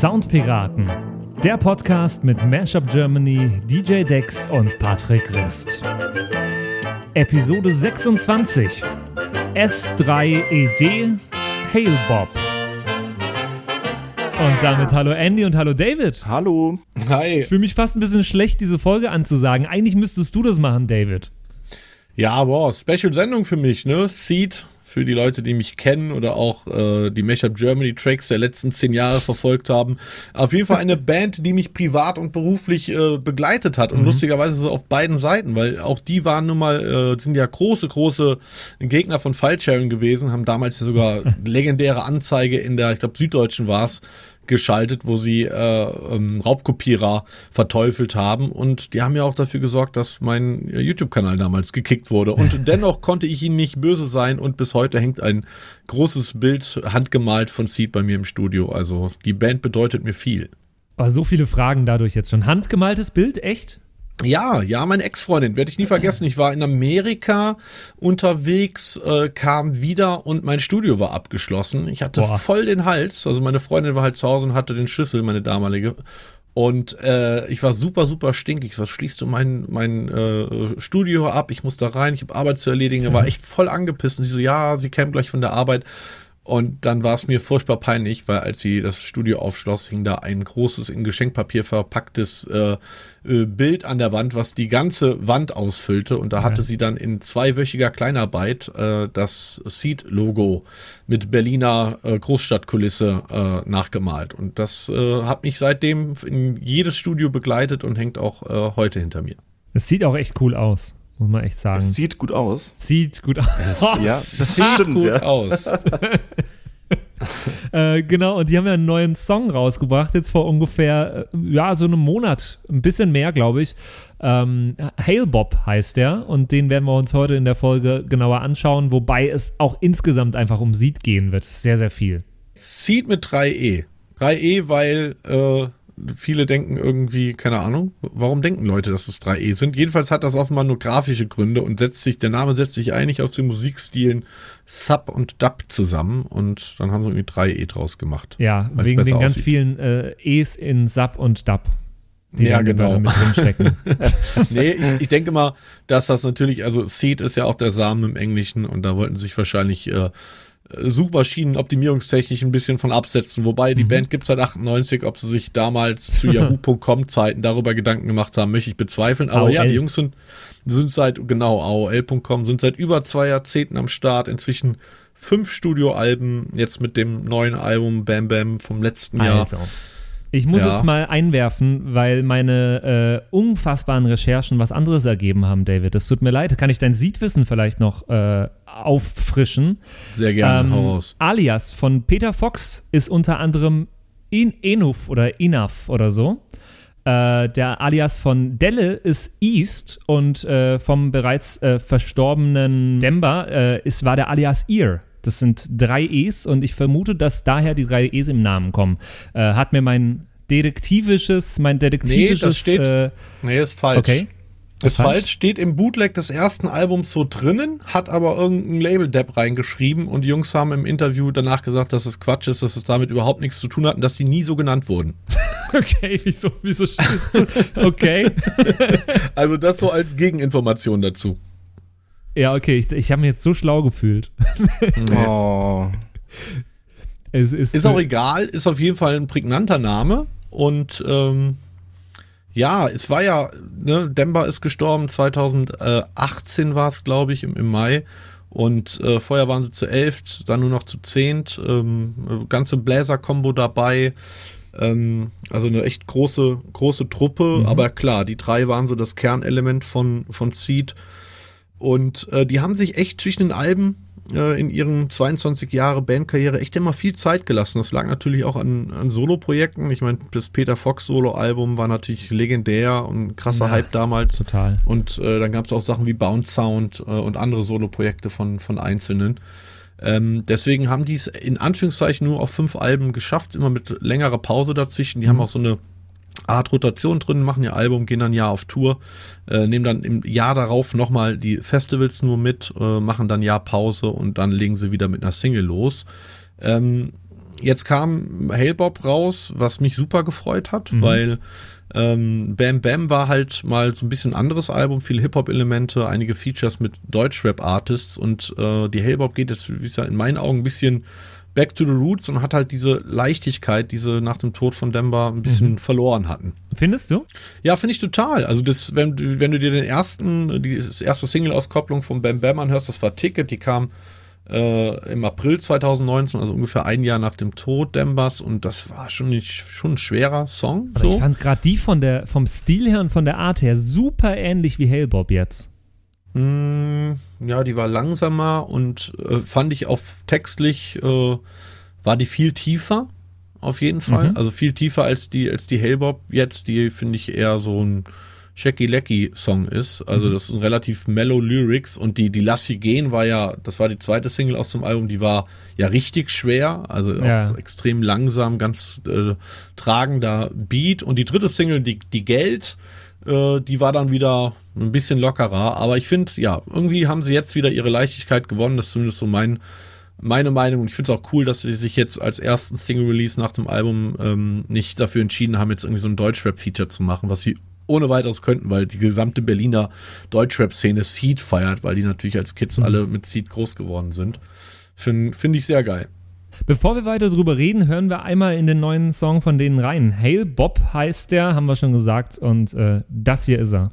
Soundpiraten, der Podcast mit Mashup Germany, DJ Dex und Patrick Rist. Episode 26 S3ED Hail Bob. Und damit hallo Andy und hallo David. Hallo. Hi. Ich fühle mich fast ein bisschen schlecht, diese Folge anzusagen. Eigentlich müsstest du das machen, David. Ja, boah, Special-Sendung für mich, ne? Seed, für die Leute, die mich kennen oder auch äh, die Mashup Germany Tracks der letzten zehn Jahre verfolgt haben. Auf jeden Fall eine Band, die mich privat und beruflich äh, begleitet hat und mhm. lustigerweise so auf beiden Seiten, weil auch die waren nun mal, äh, sind ja große, große Gegner von File-Sharing gewesen, haben damals sogar legendäre Anzeige in der, ich glaube, Süddeutschen war's, geschaltet, wo sie äh, ähm, Raubkopierer verteufelt haben. Und die haben ja auch dafür gesorgt, dass mein äh, YouTube-Kanal damals gekickt wurde. Und dennoch konnte ich ihnen nicht böse sein. Und bis heute hängt ein großes Bild handgemalt von Seed bei mir im Studio. Also die Band bedeutet mir viel. Aber so viele Fragen dadurch jetzt schon. Handgemaltes Bild, echt? Ja, ja, meine Ex-Freundin, werde ich nie vergessen. Ich war in Amerika unterwegs, äh, kam wieder und mein Studio war abgeschlossen. Ich hatte Boah. voll den Hals. Also meine Freundin war halt zu Hause und hatte den Schlüssel, meine damalige. Und äh, ich war super, super stinkig. Was schließt du mein, mein äh, Studio ab? Ich muss da rein, ich habe Arbeit zu erledigen. Er war echt voll angepisst. Und sie so, ja, sie käme gleich von der Arbeit. Und dann war es mir furchtbar peinlich, weil als sie das Studio aufschloss, hing da ein großes in Geschenkpapier verpacktes äh, äh, Bild an der Wand, was die ganze Wand ausfüllte. Und da hatte sie dann in zweiwöchiger Kleinarbeit äh, das Seed-Logo mit Berliner äh, Großstadtkulisse äh, nachgemalt. Und das äh, hat mich seitdem in jedes Studio begleitet und hängt auch heute hinter mir. Es sieht auch echt cool aus muss man echt sagen. Es sieht gut aus. Sieht gut aus. ja, das sieht stimmt, gut ja. aus. äh, genau, und die haben ja einen neuen Song rausgebracht, jetzt vor ungefähr, äh, ja, so einem Monat, ein bisschen mehr, glaube ich. Ähm, Hail Bob heißt der und den werden wir uns heute in der Folge genauer anschauen, wobei es auch insgesamt einfach um Seed gehen wird. Sehr, sehr viel. Seed mit 3E. 3E, weil äh, viele denken irgendwie, keine Ahnung, warum denken Leute, dass es 3E sind? Jedenfalls hat das offenbar nur grafische Gründe und setzt sich, der Name setzt sich eigentlich aus den Musikstilen Sub und Dub zusammen und dann haben sie irgendwie 3E draus gemacht. Ja, wegen den ganz aussieht. vielen äh, E's in Sub und Dub. Die ja, genau. Mit drinstecken. nee, ich, ich denke mal, dass das natürlich, also Seed ist ja auch der Samen im Englischen und da wollten sich wahrscheinlich äh, Suchmaschinen-optimierungstechnisch ein bisschen von absetzen. Wobei die mhm. Band gibt seit 98, ob sie sich damals zu Yahoo.com-Zeiten darüber Gedanken gemacht haben, möchte ich bezweifeln. Aber AOL. ja, die Jungs sind, sind seit, genau, AOL.com, sind seit über zwei Jahrzehnten am Start. Inzwischen fünf Studioalben, jetzt mit dem neuen Album Bam Bam vom letzten also. Ich muss ja. jetzt mal einwerfen, weil meine äh, unfassbaren Recherchen was anderes ergeben haben, David. Es tut mir leid. Kann ich dein Siedwissen vielleicht noch äh, auffrischen? Sehr gerne, ähm, raus. Alias von Peter Fox ist unter anderem In Enuf oder Inaf oder so. Äh, der Alias von Delle ist East und äh, vom bereits äh, verstorbenen Demba äh, ist, war der Alias Ear. Das sind drei E's und ich vermute, dass daher die drei E's im Namen kommen. Äh, hat mir mein detektivisches, mein detektivisches. Nee, das steht. Äh, nee, ist falsch. Okay. Ist falsch. falsch, steht im Bootleg des ersten Albums so drinnen, hat aber irgendein Label-Depp reingeschrieben und die Jungs haben im Interview danach gesagt, dass es Quatsch ist, dass es damit überhaupt nichts zu tun hat und dass die nie so genannt wurden. okay, wieso, wieso? Okay. also das so als Gegeninformation dazu. Ja, okay, ich, ich habe mich jetzt so schlau gefühlt. oh. Es ist, ist auch egal, ist auf jeden Fall ein prägnanter Name und ähm, ja, es war ja, ne, Demba ist gestorben, 2018 war es, glaube ich, im, im, Mai. Und äh, vorher waren sie zu elf, dann nur noch zu zehnt. Ähm, ganze Bläser-Kombo dabei. Ähm, also eine echt große, große Truppe. Mhm. Aber klar, die drei waren so das Kernelement von, von Seed. Und äh, die haben sich echt zwischen den Alben äh, in ihren 22 Jahre Bandkarriere echt immer viel Zeit gelassen. Das lag natürlich auch an, an Solo-Projekten. Ich meine, das Peter Fox Solo-Album war natürlich legendär und krasser ja, Hype damals. Total. Und äh, dann gab es auch Sachen wie Bounce Sound äh, und andere Solo-Projekte von, von Einzelnen. Ähm, deswegen haben die es in Anführungszeichen nur auf fünf Alben geschafft, immer mit längerer Pause dazwischen. Die mhm. haben auch so eine Art Rotation drin, machen ihr Album, gehen dann ein Jahr auf Tour, äh, nehmen dann im Jahr darauf nochmal die Festivals nur mit, äh, machen dann ein Jahr Pause und dann legen sie wieder mit einer Single los. Ähm, jetzt kam Hailbob raus, was mich super gefreut hat, mhm. weil ähm, Bam Bam war halt mal so ein bisschen anderes Album, viele Hip-Hop-Elemente, einige Features mit Deutsch-Rap-Artists und äh, die Hailbob geht jetzt, wie gesagt, in meinen Augen ein bisschen back to the roots und hat halt diese Leichtigkeit, die sie nach dem Tod von Demba ein bisschen mhm. verloren hatten. Findest du? Ja, finde ich total. Also das, wenn, wenn du dir den ersten, die erste Single-Auskopplung von Bam Bam anhörst, das war Ticket, die kam äh, im April 2019, also ungefähr ein Jahr nach dem Tod Dembas und das war schon nicht schon ein schwerer Song. So. Ich fand gerade die von der vom Stil her und von der Art her super ähnlich wie Hellbob jetzt. Mm, ja, die war langsamer und äh, fand ich auch textlich äh, war die viel tiefer auf jeden Fall, mhm. also viel tiefer als die als die Hellbob jetzt, die finde ich eher so ein Shaky Lecky Song ist. Also mhm. das sind relativ mellow Lyrics und die, die Lassie gehen war ja, das war die zweite Single aus dem Album, die war ja richtig schwer, also ja. auch extrem langsam, ganz äh, tragender Beat und die dritte Single, die, die Geld, äh, die war dann wieder ein bisschen lockerer, aber ich finde, ja, irgendwie haben sie jetzt wieder ihre Leichtigkeit gewonnen, das ist zumindest so mein meine Meinung und ich finde es auch cool, dass sie sich jetzt als ersten Single-Release nach dem Album ähm, nicht dafür entschieden haben, jetzt irgendwie so ein Deutschrap-Feature zu machen, was sie ohne weiteres könnten, weil die gesamte Berliner Deutschrap-Szene Seed feiert, weil die natürlich als Kids mhm. alle mit Seed groß geworden sind. Finde find ich sehr geil. Bevor wir weiter drüber reden, hören wir einmal in den neuen Song von denen rein. Hail Bob heißt der, haben wir schon gesagt, und äh, das hier ist er.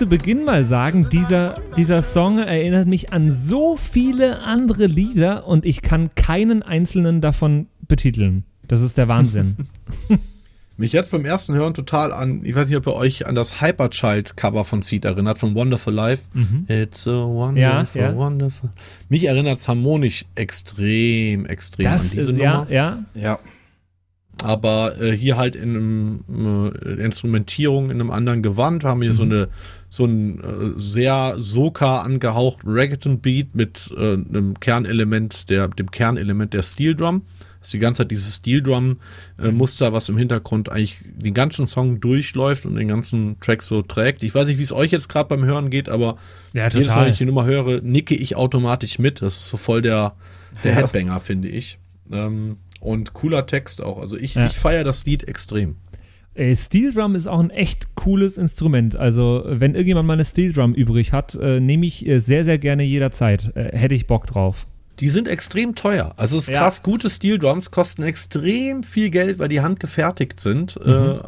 Zu Beginn mal sagen, dieser, dieser Song erinnert mich an so viele andere Lieder und ich kann keinen einzelnen davon betiteln. Das ist der Wahnsinn. mich jetzt beim ersten Hören total an, ich weiß nicht, ob ihr euch an das Hyperchild-Cover von Seed erinnert, von Wonderful Life. Mhm. It's a wonderful, ja, ja. wonderful. Mich erinnert es harmonisch extrem, extrem das an diese ist, Nummer. Ja, ja. ja. Aber äh, hier halt in einem äh, Instrumentierung in einem anderen Gewand haben wir mhm. so eine so ein äh, sehr Soka angehaucht Reggaeton-Beat mit äh, einem Kernelement der dem Kernelement der Steel Drum ist die ganze Zeit dieses Steel Drum äh, Muster, was im Hintergrund eigentlich den ganzen Song durchläuft und den ganzen Track so trägt. Ich weiß nicht, wie es euch jetzt gerade beim Hören geht, aber ja, jedes Mal, wenn ich die Nummer höre, nicke ich automatisch mit. Das ist so voll der, der Headbanger, finde ich. Ähm, und cooler Text auch. Also ich, ja. ich feiere das Lied extrem. Ey, Steel Drum ist auch ein echt cooles Instrument. Also, wenn irgendjemand mal eine Steel Drum übrig hat, äh, nehme ich äh, sehr, sehr gerne jederzeit. Äh, hätte ich Bock drauf die sind extrem teuer. Also es ist ja. krass, gute Steel Drums kosten extrem viel Geld, weil die handgefertigt sind. Mhm. Äh,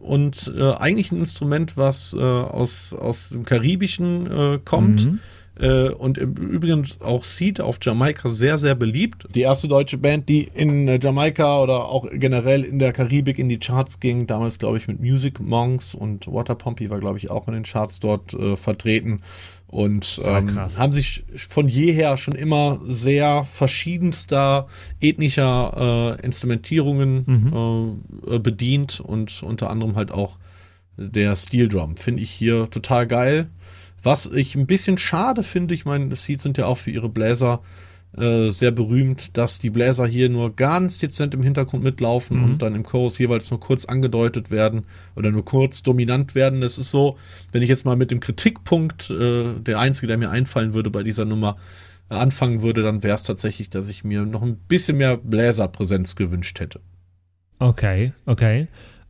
und äh, eigentlich ein Instrument, was äh, aus, aus dem Karibischen äh, kommt. Mhm. Äh, und im Übrigen auch Seed auf Jamaika sehr, sehr beliebt. Die erste deutsche Band, die in äh, Jamaika oder auch generell in der Karibik in die Charts ging, damals glaube ich mit Music Monks und Water Pompey war glaube ich auch in den Charts dort vertreten und ähm, haben sich von jeher schon immer sehr verschiedenster ethnischer äh, Instrumentierungen mhm. äh, bedient und unter anderem halt auch der Steel Drum. Finde ich hier total geil. Was ich ein bisschen schade finde, ich meine, Seeds sind ja auch für ihre Bläser äh, sehr berühmt, dass die Bläser hier nur ganz dezent im Hintergrund mitlaufen mhm. und dann im Chorus jeweils nur kurz angedeutet werden oder nur kurz dominant werden. Es ist so, wenn ich jetzt mal mit dem Kritikpunkt, äh, der einzige, der mir einfallen würde bei dieser Nummer, äh, anfangen würde, dann wäre es tatsächlich, dass ich mir noch ein bisschen mehr Bläserpräsenz gewünscht hätte. Okay, okay.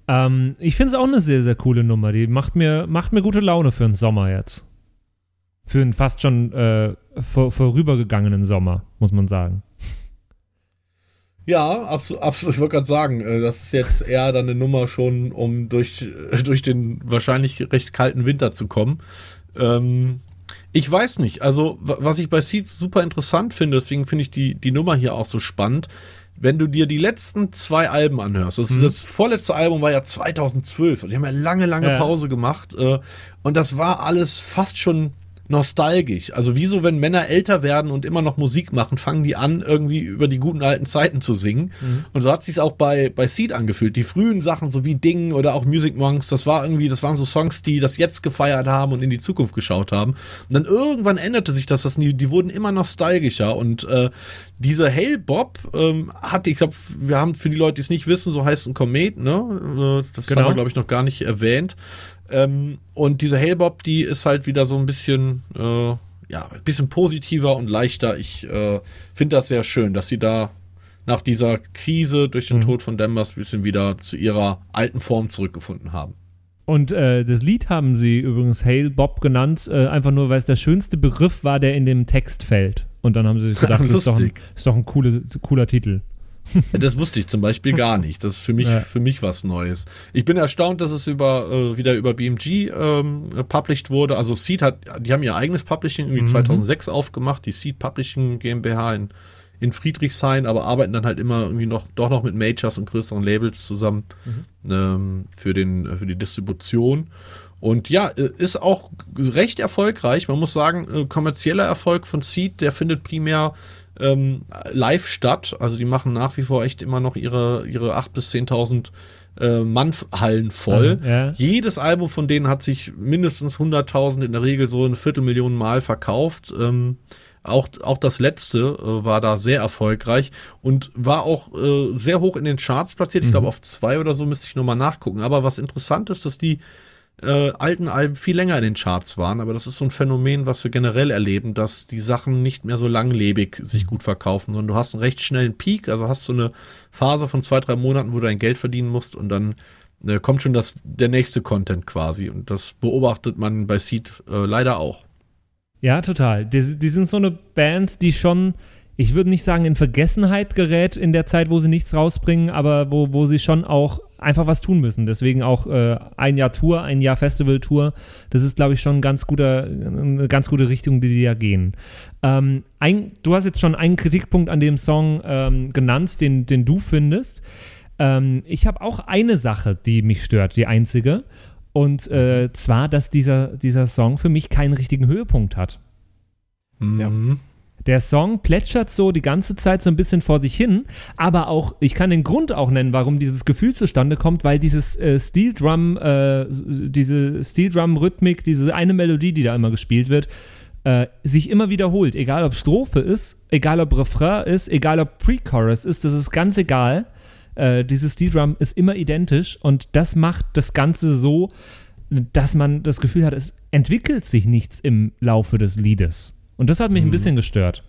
Ähm, ich finde es auch eine sehr, sehr coole Nummer. Die macht mir, macht mir gute Laune für den Sommer jetzt. Für einen fast schon äh, vor, vorübergegangenen Sommer, muss man sagen. Ja, absolut, absolut. Ich wollte gerade sagen, äh, das ist jetzt eher dann eine Nummer schon, um durch, durch den wahrscheinlich recht kalten Winter zu kommen. Ähm, ich weiß nicht. Also, was ich bei Seeds super interessant finde, deswegen finde ich die, die Nummer hier auch so spannend. Wenn du dir die letzten zwei Alben anhörst, das, mhm. das vorletzte Album war ja 2012, die haben ja lange, lange ja. Pause gemacht, äh, und das war alles fast schon nostalgisch. Also wie so, wenn Männer älter werden und immer noch Musik machen, fangen die an, irgendwie über die guten alten Zeiten zu singen. Mhm. Und so hat sich auch bei, bei Seed angefühlt. Die frühen Sachen, so wie Ding oder auch Music Monks, das war irgendwie, das waren so Songs, die das jetzt gefeiert haben und in die Zukunft geschaut haben. Und dann irgendwann änderte sich das, das die, die wurden immer nostalgischer und äh, dieser Hail Bob ähm, hat, ich glaube, wir haben für die Leute, die es nicht wissen, so heißt ein Komet, ne? Äh, das genau. haben wir, glaube ich, noch gar nicht erwähnt. Ähm, und diese Hellbob, die ist halt wieder so ein bisschen, äh, ja, ein bisschen positiver und leichter. Ich äh, finde das sehr schön, dass sie da nach dieser Krise durch den mhm. Tod von Danvers ein bisschen wieder zu ihrer alten Form zurückgefunden haben. Und äh, das Lied haben sie übrigens Hail Bob genannt, äh, einfach nur, weil es der schönste Begriff war, der in dem Text fällt. Und dann haben sie sich gedacht, das ist doch ein, ist doch ein coole, cooler Titel. Das wusste ich zum Beispiel gar nicht. Das ist für mich, ja. für mich was Neues. Ich bin erstaunt, dass es über, äh, wieder über BMG ähm, published wurde. Also Seed hat, die haben ihr eigenes Publishing irgendwie mhm. 2006 aufgemacht, die Seed Publishing GmbH in, in Friedrichshain, aber arbeiten dann halt immer irgendwie noch, doch noch mit Majors und größeren Labels zusammen mhm. ähm, für den, für die Distribution. Und ja, äh, ist auch recht erfolgreich. Man muss sagen, äh, kommerzieller Erfolg von Seed, der findet primär ähm, live statt. Also die machen nach wie vor echt immer noch ihre, ihre 8.000 bis 10.000 äh, Mannhallen voll. Mhm, ja. Jedes Album von denen hat sich mindestens 100.000, in der Regel so eine Viertelmillion Mal verkauft. Ähm, auch, auch das letzte äh, war da sehr erfolgreich und war auch äh, sehr hoch in den Charts platziert. Ich mhm. glaube, auf zwei oder so müsste ich nochmal nachgucken. Aber was interessant ist, dass die äh, alten Alben viel länger in den Charts waren, aber das ist so ein Phänomen, was wir generell erleben, dass die Sachen nicht mehr so langlebig sich gut verkaufen, sondern du hast einen recht schnellen Peak, also hast so eine Phase von zwei, drei Monaten, wo du dein Geld verdienen musst und dann äh, kommt schon das, der nächste Content quasi und das beobachtet man bei Seed äh, leider auch. Ja, total. Die, die sind so eine Band, die schon ich würde nicht sagen, in Vergessenheit gerät in der Zeit, wo sie nichts rausbringen, aber wo, wo sie schon auch einfach was tun müssen. Deswegen auch äh, ein Jahr Tour, ein Jahr Festival-Tour. Das ist, glaube ich, schon ein ganz guter, eine ganz gute Richtung, die die ja gehen. Ähm, ein, du hast jetzt schon einen Kritikpunkt an dem Song ähm, genannt, den, den du findest. Ähm, ich habe auch eine Sache, die mich stört, die einzige. Und äh, zwar, dass dieser, dieser Song für mich keinen richtigen Höhepunkt hat. Mhm. Der Song plätschert so die ganze Zeit so ein bisschen vor sich hin, aber auch, ich kann den Grund auch nennen, warum dieses Gefühl zustande kommt, weil dieses äh, Steel Drum, äh, diese Steel Drum Rhythmik, diese eine Melodie, die da immer gespielt wird, äh, sich immer wiederholt. Egal ob Strophe ist, egal ob Refrain ist, egal ob Pre-Chorus ist, das ist ganz egal. Äh, dieses Steel Drum ist immer identisch und das macht das Ganze so, dass man das Gefühl hat, es entwickelt sich nichts im Laufe des Liedes. Und das hat mich ein mhm. bisschen gestört.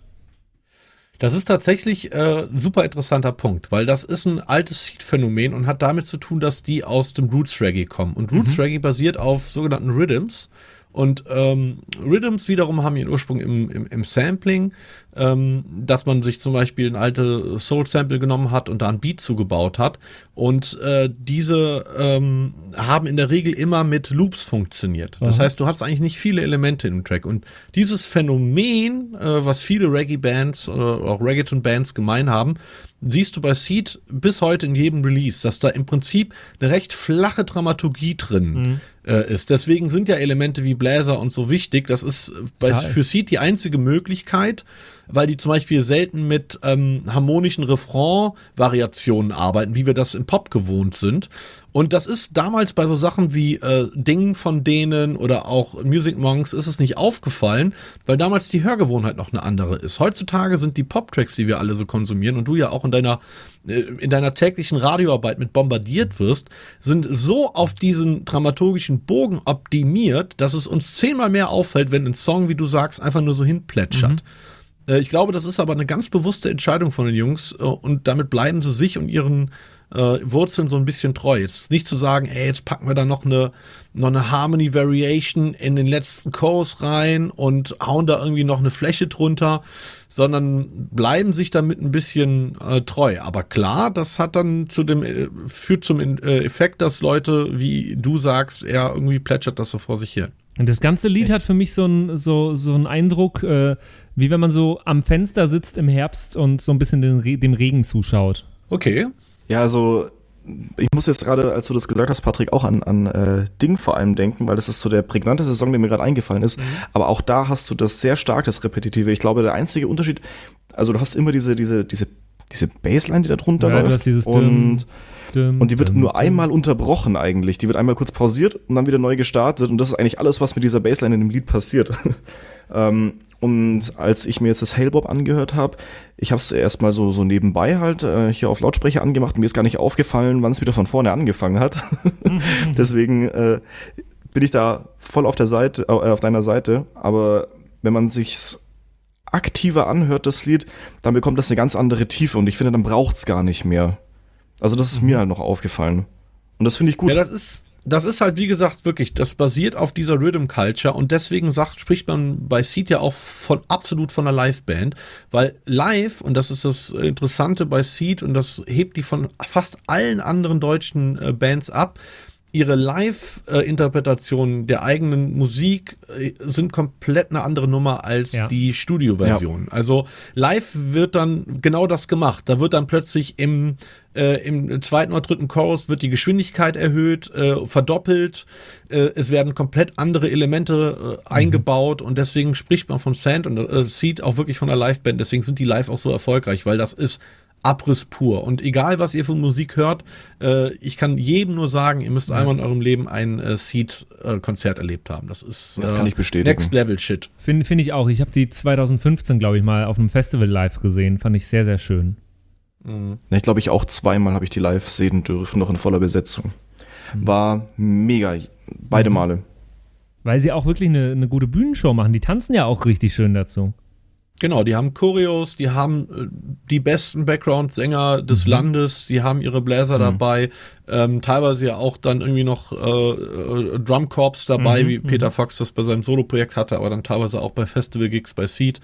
Das ist tatsächlich äh, super interessanter Punkt, weil das ist ein altes Seed-Phänomen und hat damit zu tun, dass die aus dem Roots Reggae kommen. Und Roots mhm. Reggae basiert auf sogenannten Rhythms. Und ähm, Rhythms wiederum haben ihren Ursprung im, im, im Sampling, ähm, dass man sich zum Beispiel ein alte Soul-Sample genommen hat und da ein Beat zugebaut hat. Und äh, diese ähm, haben in der Regel immer mit Loops funktioniert. Das Aha. heißt, du hast eigentlich nicht viele Elemente im Track. Und dieses Phänomen, äh, was viele Reggae-Bands oder auch Reggaeton-Bands gemein haben, siehst du bei Seed bis heute in jedem Release, dass da im Prinzip eine recht flache Dramaturgie drin mhm. äh, ist. Deswegen sind ja Elemente wie Bläser und so wichtig. Das ist bei, für Seed die einzige Möglichkeit, weil die zum Beispiel selten mit ähm, harmonischen Refrain-Variationen arbeiten, wie wir das im Pop gewohnt sind. Und das ist damals bei so Sachen wie äh, Ding von denen oder auch Music Monks ist es nicht aufgefallen, weil damals die Hörgewohnheit noch eine andere ist. Heutzutage sind die Pop-Tracks, die wir alle so konsumieren und du ja auch in deiner äh, in deiner täglichen Radioarbeit mit bombardiert wirst, sind so auf diesen dramaturgischen Bogen optimiert, dass es uns zehnmal mehr auffällt, wenn ein Song, wie du sagst, einfach nur so hinplätschert. Mhm. Äh, ich glaube, das ist aber eine ganz bewusste Entscheidung von den Jungs äh, und damit bleiben sie sich und ihren äh, Wurzeln so ein bisschen treu. Jetzt nicht zu sagen, ey, jetzt packen wir da noch eine, noch eine Harmony Variation in den letzten Chorus rein und hauen da irgendwie noch eine Fläche drunter, sondern bleiben sich damit ein bisschen äh, treu. Aber klar, das hat dann zu dem, äh, führt zum äh, Effekt, dass Leute, wie du sagst, eher irgendwie plätschert das so vor sich hin. Und das ganze Lied Echt? hat für mich so einen so, so einen Eindruck, äh, wie wenn man so am Fenster sitzt im Herbst und so ein bisschen den, dem Regen zuschaut. Okay. Ja, also ich muss jetzt gerade, als du das gesagt hast, Patrick, auch an, an äh, Ding vor allem denken, weil das ist so der prägnante Song, der mir gerade eingefallen ist. Mhm. Aber auch da hast du das sehr stark, das Repetitive. Ich glaube, der einzige Unterschied, also du hast immer diese, diese, diese, diese Bassline, die da drunter ja, läuft. Du hast dieses und, düm, und die wird nur einmal unterbrochen eigentlich. Die wird einmal kurz pausiert und dann wieder neu gestartet. Und das ist eigentlich alles, was mit dieser Bassline in dem Lied passiert. ähm, und als ich mir jetzt das Hailbob angehört habe, ich habe es erstmal so, so nebenbei halt äh, hier auf Lautsprecher angemacht. Mir ist gar nicht aufgefallen, wann es wieder von vorne angefangen hat. Deswegen äh, bin ich da voll auf der Seite, äh, auf deiner Seite. Aber wenn man sich's aktiver anhört, das Lied, dann bekommt das eine ganz andere Tiefe und ich finde, dann braucht's gar nicht mehr. Also das ist mhm. mir halt noch aufgefallen. Und das finde ich gut. Ja, das ist, das ist halt, wie gesagt, wirklich, das basiert auf dieser Rhythm Culture und deswegen sagt, spricht man bei Seed ja auch von absolut von einer Live-Band, weil live, und das ist das Interessante bei Seed und das hebt die von fast allen anderen deutschen äh, Bands ab, ihre Live-Interpretationen der eigenen Musik äh, sind komplett eine andere Nummer als ja. die Studio-Version. Ja. Also live wird dann genau das gemacht. Da wird dann plötzlich im, äh, im zweiten oder dritten Chorus wird die Geschwindigkeit erhöht, äh, verdoppelt. Äh, es werden komplett andere Elemente äh, eingebaut und deswegen spricht man von Sand und äh, Seed auch wirklich von der Live-Band. Deswegen sind die live auch so erfolgreich, weil das ist Abriss pur. Und egal, was ihr von Musik hört, äh, ich kann jedem nur sagen, ihr müsst ja. einmal in eurem Leben ein äh, Seed-Konzert erlebt haben. Das ist das kann ich bestätigen. Next Level Shit. Finde find ich auch. Ich habe die 2015, glaube ich, mal auf einem Festival live gesehen. Fand ich sehr, sehr schön. Mhm. Ich glaube, ich auch zweimal habe ich die live sehen dürfen, noch in voller Besetzung. Mhm. War mega, beide mhm. Male. Weil sie auch wirklich eine, eine gute Bühnenshow machen. Die tanzen ja auch richtig schön dazu. Genau, die haben Choreos, die haben äh, die besten Background-Sänger des mhm. Landes, die haben ihre Bläser mhm. dabei, ähm, teilweise ja auch dann irgendwie noch äh, äh, Drumcorps dabei, mhm. wie Peter mhm. Fox das bei seinem Solo-Projekt hatte, aber dann teilweise auch bei Festival-Gigs bei Seed.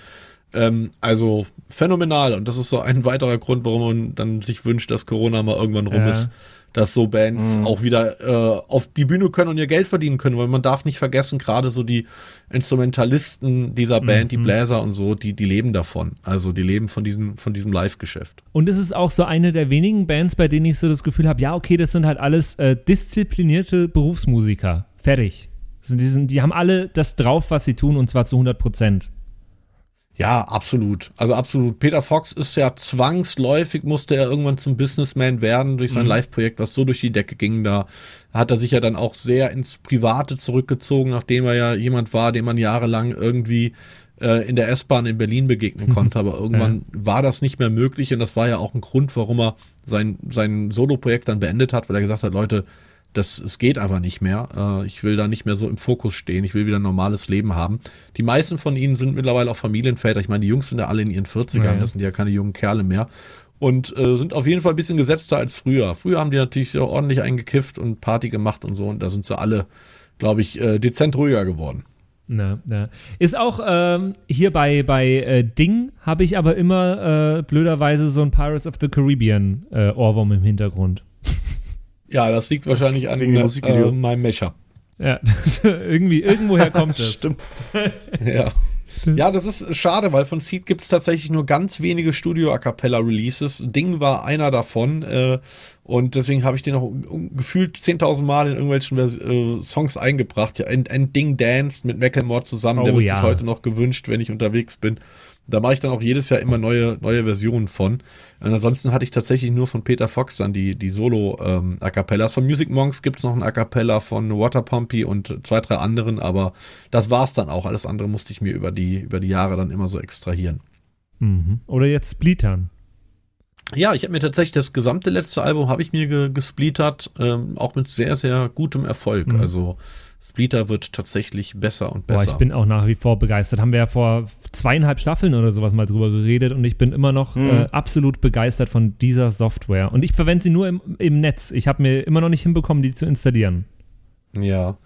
Ähm, also phänomenal und das ist so ein weiterer Grund, warum man dann sich wünscht, dass Corona mal irgendwann rum ja. ist dass so Bands mhm. auch wieder äh, auf die Bühne können und ihr Geld verdienen können, weil man darf nicht vergessen, gerade so die Instrumentalisten dieser Band, mhm. die Bläser und so, die, die leben davon. Also die leben von diesem, von diesem Live-Geschäft. Und es ist auch so eine der wenigen Bands, bei denen ich so das Gefühl habe, ja, okay, das sind halt alles äh, disziplinierte Berufsmusiker. Fertig. Die, sind, die haben alle das drauf, was sie tun, und zwar zu 100 Prozent. Ja, absolut. Also absolut. Peter Fox ist ja zwangsläufig, musste er irgendwann zum Businessman werden durch sein mhm. Live-Projekt, was so durch die Decke ging. Da hat er sich ja dann auch sehr ins Private zurückgezogen, nachdem er ja jemand war, dem man jahrelang irgendwie äh, in der S-Bahn in Berlin begegnen konnte. Aber irgendwann ja. war das nicht mehr möglich und das war ja auch ein Grund, warum er sein, sein Solo-Projekt dann beendet hat, weil er gesagt hat, Leute, das, es geht einfach nicht mehr. Äh, ich will da nicht mehr so im Fokus stehen. Ich will wieder ein normales Leben haben. Die meisten von ihnen sind mittlerweile auch Familienväter. Ich meine, die Jungs sind ja alle in ihren 40ern. Ja, Das sind ja keine jungen Kerle mehr. Und äh, sind auf jeden Fall ein bisschen gesetzter als früher. Früher haben die natürlich sehr ordentlich eingekifft und Party gemacht und so. Und da sind sie alle, glaube ich, äh, dezent ruhiger geworden. Na, na. Ist auch ähm, hier bei, bei äh, Ding habe ich aber immer äh, blöderweise so ein Pirates of the Caribbean äh, Ohrwurm im Hintergrund. Ja, das liegt wahrscheinlich an Wegen äh, meinem Mecher. Ja, irgendwie, irgendwoher kommt das. Stimmt. ja. Ja, das ist schade, weil von Seed gibt es tatsächlich nur ganz wenige Studio-A Cappella-Releases. Ding war einer davon. Äh, und deswegen habe ich den noch gefühlt 10.000 Mal in irgendwelchen äh, Songs eingebracht. Ja, ein, ein Ding Danced mit Macklemore zusammen, oh, der wird ja. sich heute noch gewünscht, wenn ich unterwegs bin. Da mache ich dann auch jedes Jahr immer neue, neue Versionen von. Und ansonsten hatte ich tatsächlich nur von Peter Fox dann die, die Solo-A Cappellas. von Music Monks gibt es noch ein A Cappella von Water Pumpy und zwei, drei anderen, aber das war's dann auch. Alles andere musste ich mir über die, über die Jahre dann immer so extrahieren. Mhm. Oder jetzt splittern. Ja, ich habe mir tatsächlich das gesamte letzte Album habe ich mir ge gesplittert, ähm, auch mit sehr, sehr gutem Erfolg. Mhm. Also Splitter wird tatsächlich besser und besser. Boah, ich bin auch nach wie vor begeistert. Haben wir ja vor zweieinhalb Staffeln oder sowas mal drüber geredet und ich bin immer noch Hm. äh, absolut begeistert von dieser Software. Und ich verwende sie nur im, im Netz. Ich habe mir immer noch nicht hinbekommen, die zu installieren. Ja.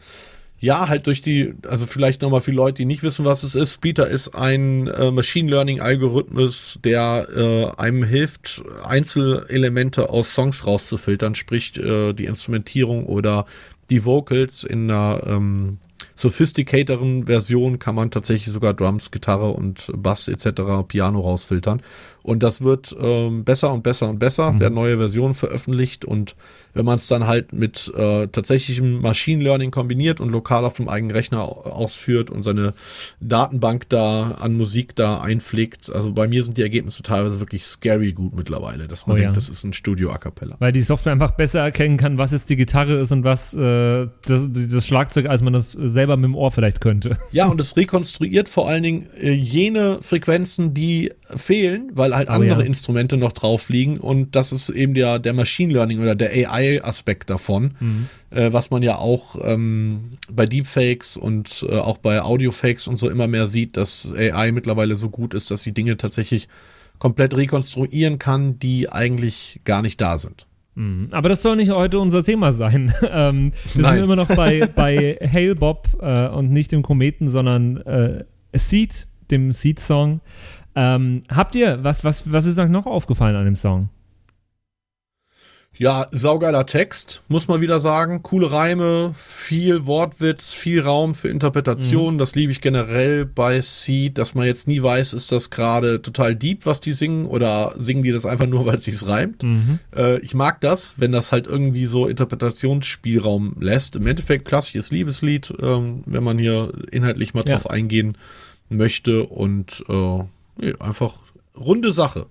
Ja, halt durch die, also vielleicht nochmal für Leute, die nicht wissen, was es ist. Splitter ist ein äh, Machine Learning Algorithmus, der äh, einem hilft, Einzelelemente aus Songs rauszufiltern, sprich äh, die Instrumentierung oder die Vocals in einer ähm, sophisticateren Version kann man tatsächlich sogar Drums, Gitarre und Bass etc. Piano rausfiltern. Und das wird ähm, besser und besser und besser, werden neue Versionen veröffentlicht und wenn man es dann halt mit äh, tatsächlichem Machine Learning kombiniert und lokal auf dem eigenen Rechner au- ausführt und seine Datenbank da an Musik da einpflegt. Also bei mir sind die Ergebnisse teilweise wirklich scary gut mittlerweile, dass man Oh ja. denkt, das ist ein Studio A Cappella. Weil die Software einfach besser erkennen kann, was jetzt die Gitarre ist und was äh, das, das Schlagzeug, als man das selber mit dem Ohr vielleicht könnte. Ja, und es rekonstruiert vor allen Dingen äh, jene Frequenzen, die fehlen, weil halt Oh andere ja. Instrumente noch drauf liegen. Und das ist eben der, der Machine Learning oder der AI-Aspekt davon, Mhm. äh, was man ja auch ähm, bei Deepfakes und äh, auch bei Audiofakes und so immer mehr sieht, dass AI mittlerweile so gut ist, dass sie Dinge tatsächlich komplett rekonstruieren kann, die eigentlich gar nicht da sind. Mhm. Aber das soll nicht heute unser Thema sein. ähm, wir Nein. sind immer noch bei, bei Hail Bob äh, und nicht dem Kometen, sondern äh, Seed, dem Seed-Song. Ähm, habt ihr, was, was, was ist euch noch aufgefallen an dem Song? Ja, saugeiler Text, muss man wieder sagen. Coole Reime, viel Wortwitz, viel Raum für Interpretation. Das liebe ich generell bei Seed, dass man jetzt nie weiß, ist das gerade total deep, was die singen, oder singen die das einfach nur, weil es sich reimt. Mhm. Äh, ich mag das, wenn das halt irgendwie so Interpretationsspielraum lässt. Im Endeffekt klassisches Liebeslied, ähm, wenn man hier inhaltlich mal Ja. drauf eingehen möchte und äh, nee, einfach runde Sache.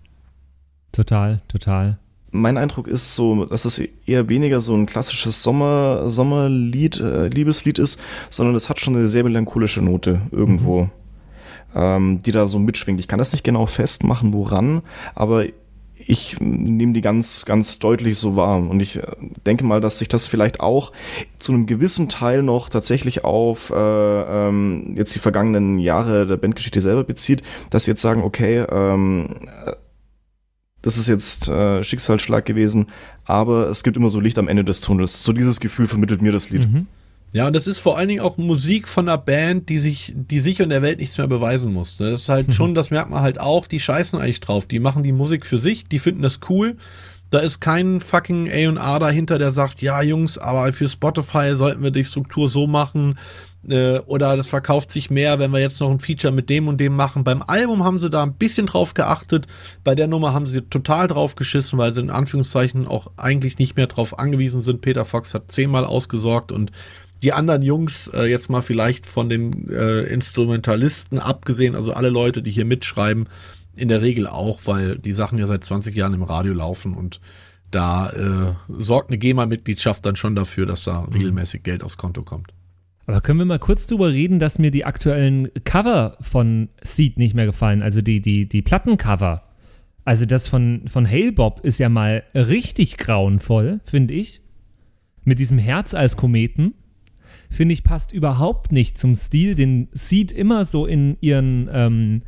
Total, total. Mein Eindruck ist so, dass es eher weniger so ein klassisches Sommer, Sommerlied, äh, Liebeslied ist, sondern es hat schon eine sehr melancholische Note irgendwo, ähm, die da so mitschwingt. Ich kann das nicht genau festmachen, woran, aber ich nehme die ganz, ganz deutlich so wahr. Und ich äh, denke mal, dass sich das vielleicht auch zu einem gewissen Teil noch tatsächlich auf äh, ähm, jetzt die vergangenen Jahre der Bandgeschichte selber bezieht, dass sie jetzt sagen, okay, ähm, das ist jetzt äh, Schicksalsschlag gewesen, aber es gibt immer so Licht am Ende des Tunnels. So dieses Gefühl vermittelt mir das Lied. Mhm. Ja, und das ist vor allen Dingen auch Musik von einer Band, die sich, die sich und der Welt nichts mehr beweisen muss. Das ist halt schon, das merkt man halt auch, die scheißen eigentlich drauf. Die machen die Musik für sich, die finden das cool. Da ist kein fucking A&R dahinter, der sagt, ja Jungs, aber für Spotify sollten wir die Struktur so machen äh, oder das verkauft sich mehr, wenn wir jetzt noch ein Feature mit dem und dem machen. Beim Album haben sie da ein bisschen drauf geachtet, bei der Nummer haben sie total drauf geschissen, weil sie in Anführungszeichen auch eigentlich nicht mehr drauf angewiesen sind. Peter Fox hat zehnmal ausgesorgt und die anderen Jungs, äh, jetzt mal vielleicht von den äh, Instrumentalisten abgesehen, also alle Leute, die hier mitschreiben, in der Regel auch, weil die Sachen ja seit 20 Jahren im Radio laufen und da äh, sorgt eine GEMA-Mitgliedschaft dann schon dafür, dass da regelmäßig Geld aufs Konto kommt. Aber können wir mal kurz drüber reden, dass mir die aktuellen Cover von Seed nicht mehr gefallen, also die, die, die Plattencover. Also das von, von Hail Bob ist ja mal richtig grauenvoll, finde ich. Mit diesem Herz als Kometen. Finde ich, passt überhaupt nicht zum Stil, den Seed immer so in ihren, ähm,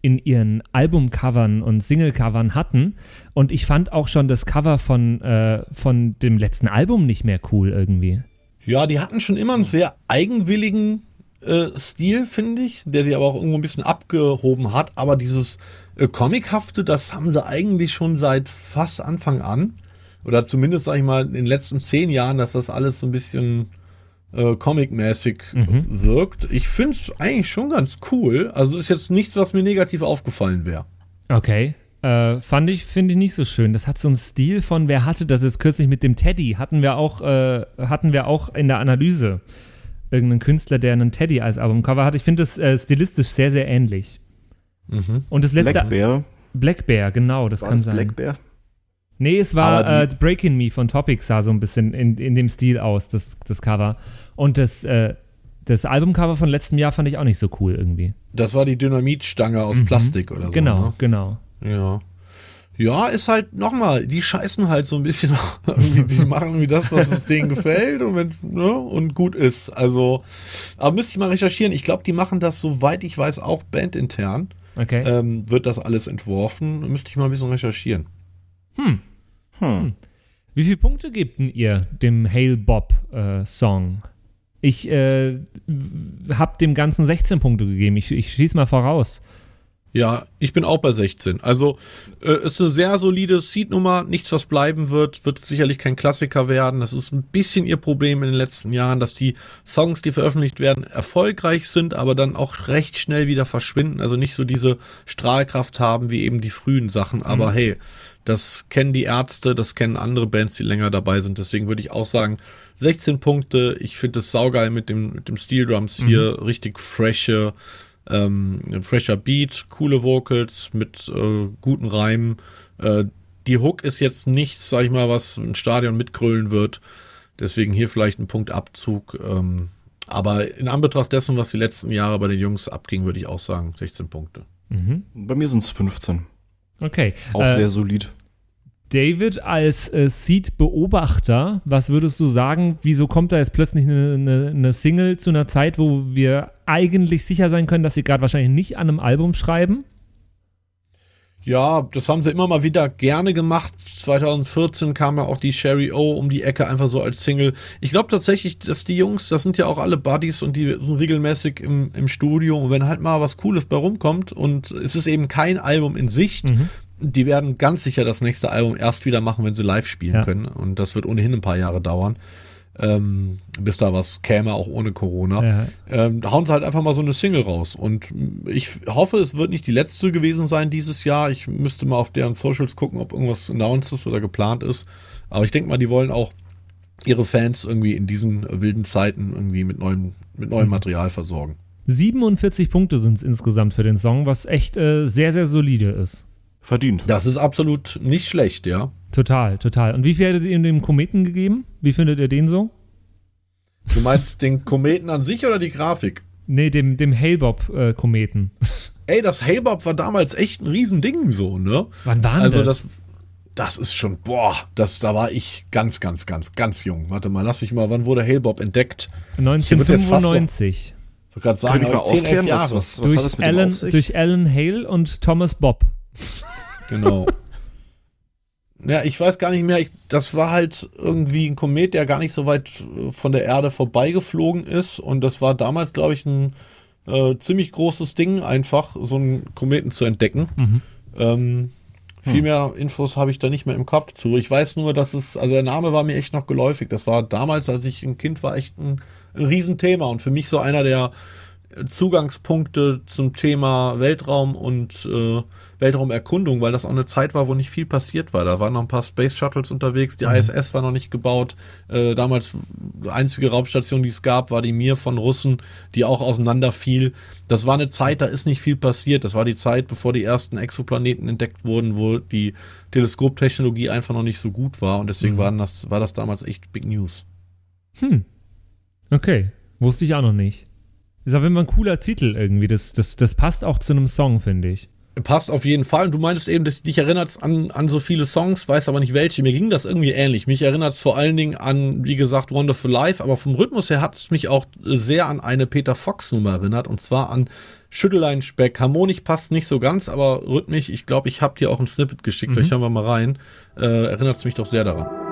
in ihren Albumcovern und Singlecovern hatten. Und ich fand auch schon das Cover von, äh, von dem letzten Album nicht mehr cool irgendwie. Ja, die hatten schon immer einen sehr eigenwilligen äh, Stil, finde ich, der sie aber auch irgendwo ein bisschen abgehoben hat. Aber dieses äh, Comichafte, das haben sie eigentlich schon seit fast Anfang an. Oder zumindest, sag ich mal, in den letzten zehn Jahren, dass das alles so ein bisschen äh, comic-mäßig Mhm. wirkt. Ich finde es eigentlich schon ganz cool. Also ist jetzt nichts, was mir negativ aufgefallen wäre. Okay. Äh, fand ich, finde ich nicht so schön. Das hat so einen Stil von, wer hatte das jetzt kürzlich mit dem Teddy? Hatten wir auch, äh, hatten wir auch in der Analyse. Irgendeinen Künstler, der einen Teddy als Albumcover hat. Ich finde das äh, stilistisch sehr, sehr ähnlich. Mhm. Und das letzte. Black Bear, Black Bear, genau, das war kann das sein. Black Bear? Nee, es war äh, Breaking Me von Topic sah so ein bisschen in, in dem Stil aus, das, das Cover. Und das, äh, das Albumcover von letztem Jahr fand ich auch nicht so cool irgendwie. Das war die Dynamitstange aus Mhm. Plastik oder so. Genau, Ne? genau. Ja. Ja, ist halt nochmal, die scheißen halt so ein bisschen, die machen irgendwie das, was es denen gefällt und wenn ne, und gut ist. Also, aber müsste ich mal recherchieren. Ich glaube, die machen das, soweit ich weiß, auch bandintern. Okay. Ähm, wird das alles entworfen? Müsste ich mal ein bisschen recherchieren. Hm. Hm. Wie viele Punkte gebt ihr dem Hail Bob äh, Song? Ich äh, habe dem Ganzen 16 Punkte gegeben. Ich, ich schieße mal voraus. Ja, ich bin auch bei 16. Also äh, ist eine sehr solide Seed-Nummer, nichts, was bleiben wird, wird sicherlich kein Klassiker werden. Das ist ein bisschen ihr Problem in den letzten Jahren, dass die Songs, die veröffentlicht werden, erfolgreich sind, aber dann auch recht schnell wieder verschwinden. Also nicht so diese Strahlkraft haben wie eben die frühen Sachen. Aber mhm. hey, das kennen die Ärzte, das kennen andere Bands, die länger dabei sind. Deswegen würde ich auch sagen, 16 Punkte. Ich finde es saugeil mit dem, mit dem Steel Drums hier, mhm. richtig frische ähm, fresher Beat, coole Vocals mit äh, guten Reimen. Äh, die Hook ist jetzt nichts, sag ich mal, was ein Stadion mitgrölen wird. Deswegen hier vielleicht ein Punktabzug. Ähm, aber in Anbetracht dessen, was die letzten Jahre bei den Jungs abging, würde ich auch sagen, 16 Punkte. Mhm. Bei mir sind es 15. Okay. Auch äh, sehr solid. David als äh, Seed-Beobachter, was würdest du sagen, wieso kommt da jetzt plötzlich eine, eine, eine, Single zu einer Zeit, wo wir eigentlich sicher sein können, dass sie gerade wahrscheinlich nicht an einem Album schreiben? Ja, das haben sie immer mal wieder gerne gemacht. 2014 kam ja auch die Sherry O um die Ecke einfach so als Single. Ich glaube tatsächlich, dass die Jungs, das sind ja auch alle Buddies und die sind regelmäßig im, im Studio. Und wenn halt mal was Cooles bei rumkommt und es ist eben kein Album in Sicht, mhm die werden ganz sicher das nächste Album erst wieder machen, wenn sie live spielen ja. können. Und das wird ohnehin ein paar Jahre dauern. Ähm, bis da was käme, auch ohne Corona. Ja. Ähm, da hauen sie halt einfach mal so eine Single raus. Und ich hoffe, es wird nicht die letzte gewesen sein dieses Jahr. Ich müsste mal auf deren Socials gucken, ob irgendwas announced ist oder geplant ist. Aber ich denke mal, die wollen auch ihre Fans irgendwie in diesen wilden Zeiten irgendwie mit neuem, mit neuem mhm. Material versorgen. 47 Punkte sind es insgesamt für den Song, was echt äh, sehr, sehr solide ist verdient. Das ist absolut nicht schlecht, ja. Total, total. Und wie viel hättet ihr dem Kometen gegeben? Wie findet ihr den so? Du meinst den Kometen an sich oder die Grafik? Nee, dem, dem Hale-Bob-Kometen. Ey, das Hale-Bob war damals echt ein Riesending so, ne? Wann war also das? das? Das ist schon, boah, das, da war ich ganz, ganz, ganz, ganz jung. Warte mal, lass mich mal, wann wurde Hale-Bob entdeckt? 1995. Ich würde gerade sagen, Kann ich mal 10, aufklären, was, was, was durch, hat das mit Alan, durch Alan Hale und Thomas Bob. Genau. ja, ich weiß gar nicht mehr. Ich, das war halt irgendwie ein Komet, der gar nicht so weit äh, von der Erde vorbeigeflogen ist. Und das war damals, glaube ich, ein äh, ziemlich großes Ding, einfach so einen Kometen zu entdecken. Mhm. Ähm, viel hm. mehr Infos habe ich da nicht mehr im Kopf zu. Ich weiß nur, dass es, also der Name war mir echt noch geläufig. Das war damals, als ich ein Kind war, echt ein, ein Riesenthema und für mich so einer der Zugangspunkte zum Thema Weltraum und äh, Weltraumerkundung, weil das auch eine Zeit war, wo nicht viel passiert war. Da waren noch ein paar Space Shuttles unterwegs, die mhm. ISS war noch nicht gebaut. Äh, damals die einzige Raumstation, die es gab, war die Mir von Russen, die auch auseinanderfiel. Das war eine Zeit, da ist nicht viel passiert. Das war die Zeit, bevor die ersten Exoplaneten entdeckt wurden, wo die Teleskoptechnologie einfach noch nicht so gut war und deswegen mhm. waren das, war das damals echt Big News. Hm. Okay. Wusste ich auch noch nicht. Ist auf jeden Fall ein cooler Titel irgendwie. Das, das, das passt auch zu einem Song, finde ich. Passt auf jeden Fall. Und du meintest eben, dass dich erinnert an, an so viele Songs, weiß aber nicht welche. Mir ging das irgendwie ähnlich. Mich erinnert es vor allen Dingen an, wie gesagt, Wonderful Life, aber vom Rhythmus her hat es mich auch sehr an eine Peter Fox-Nummer erinnert, und zwar an Schüttelein Speck. Harmonisch passt nicht so ganz, aber rhythmisch, ich glaube, ich habe dir auch ein Snippet geschickt, mhm. vielleicht hören wir mal rein. Äh, erinnert es mich doch sehr daran.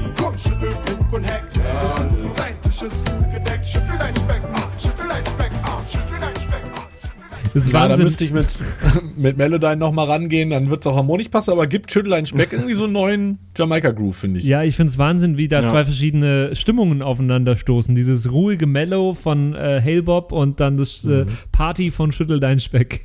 Komm, schüttel Bug und Heck. Dein Tisch ist gut gedeckt, schüttel dein Speck, schüttel dein Speck, schüttel dein Speck. Das ist Ja, da Wahnsinn. müsste ich mit, mit Melodyne nochmal rangehen, dann wird es auch harmonisch passen, aber gibt Schüttelein Speck irgendwie so einen neuen Jamaika-Groove, finde ich. Ja, ich finde es Wahnsinn, wie da Ja. zwei verschiedene Stimmungen aufeinanderstoßen. Dieses ruhige Mellow von äh, Hailbob und dann das Mhm. äh, Party von Schüttel dein Speck.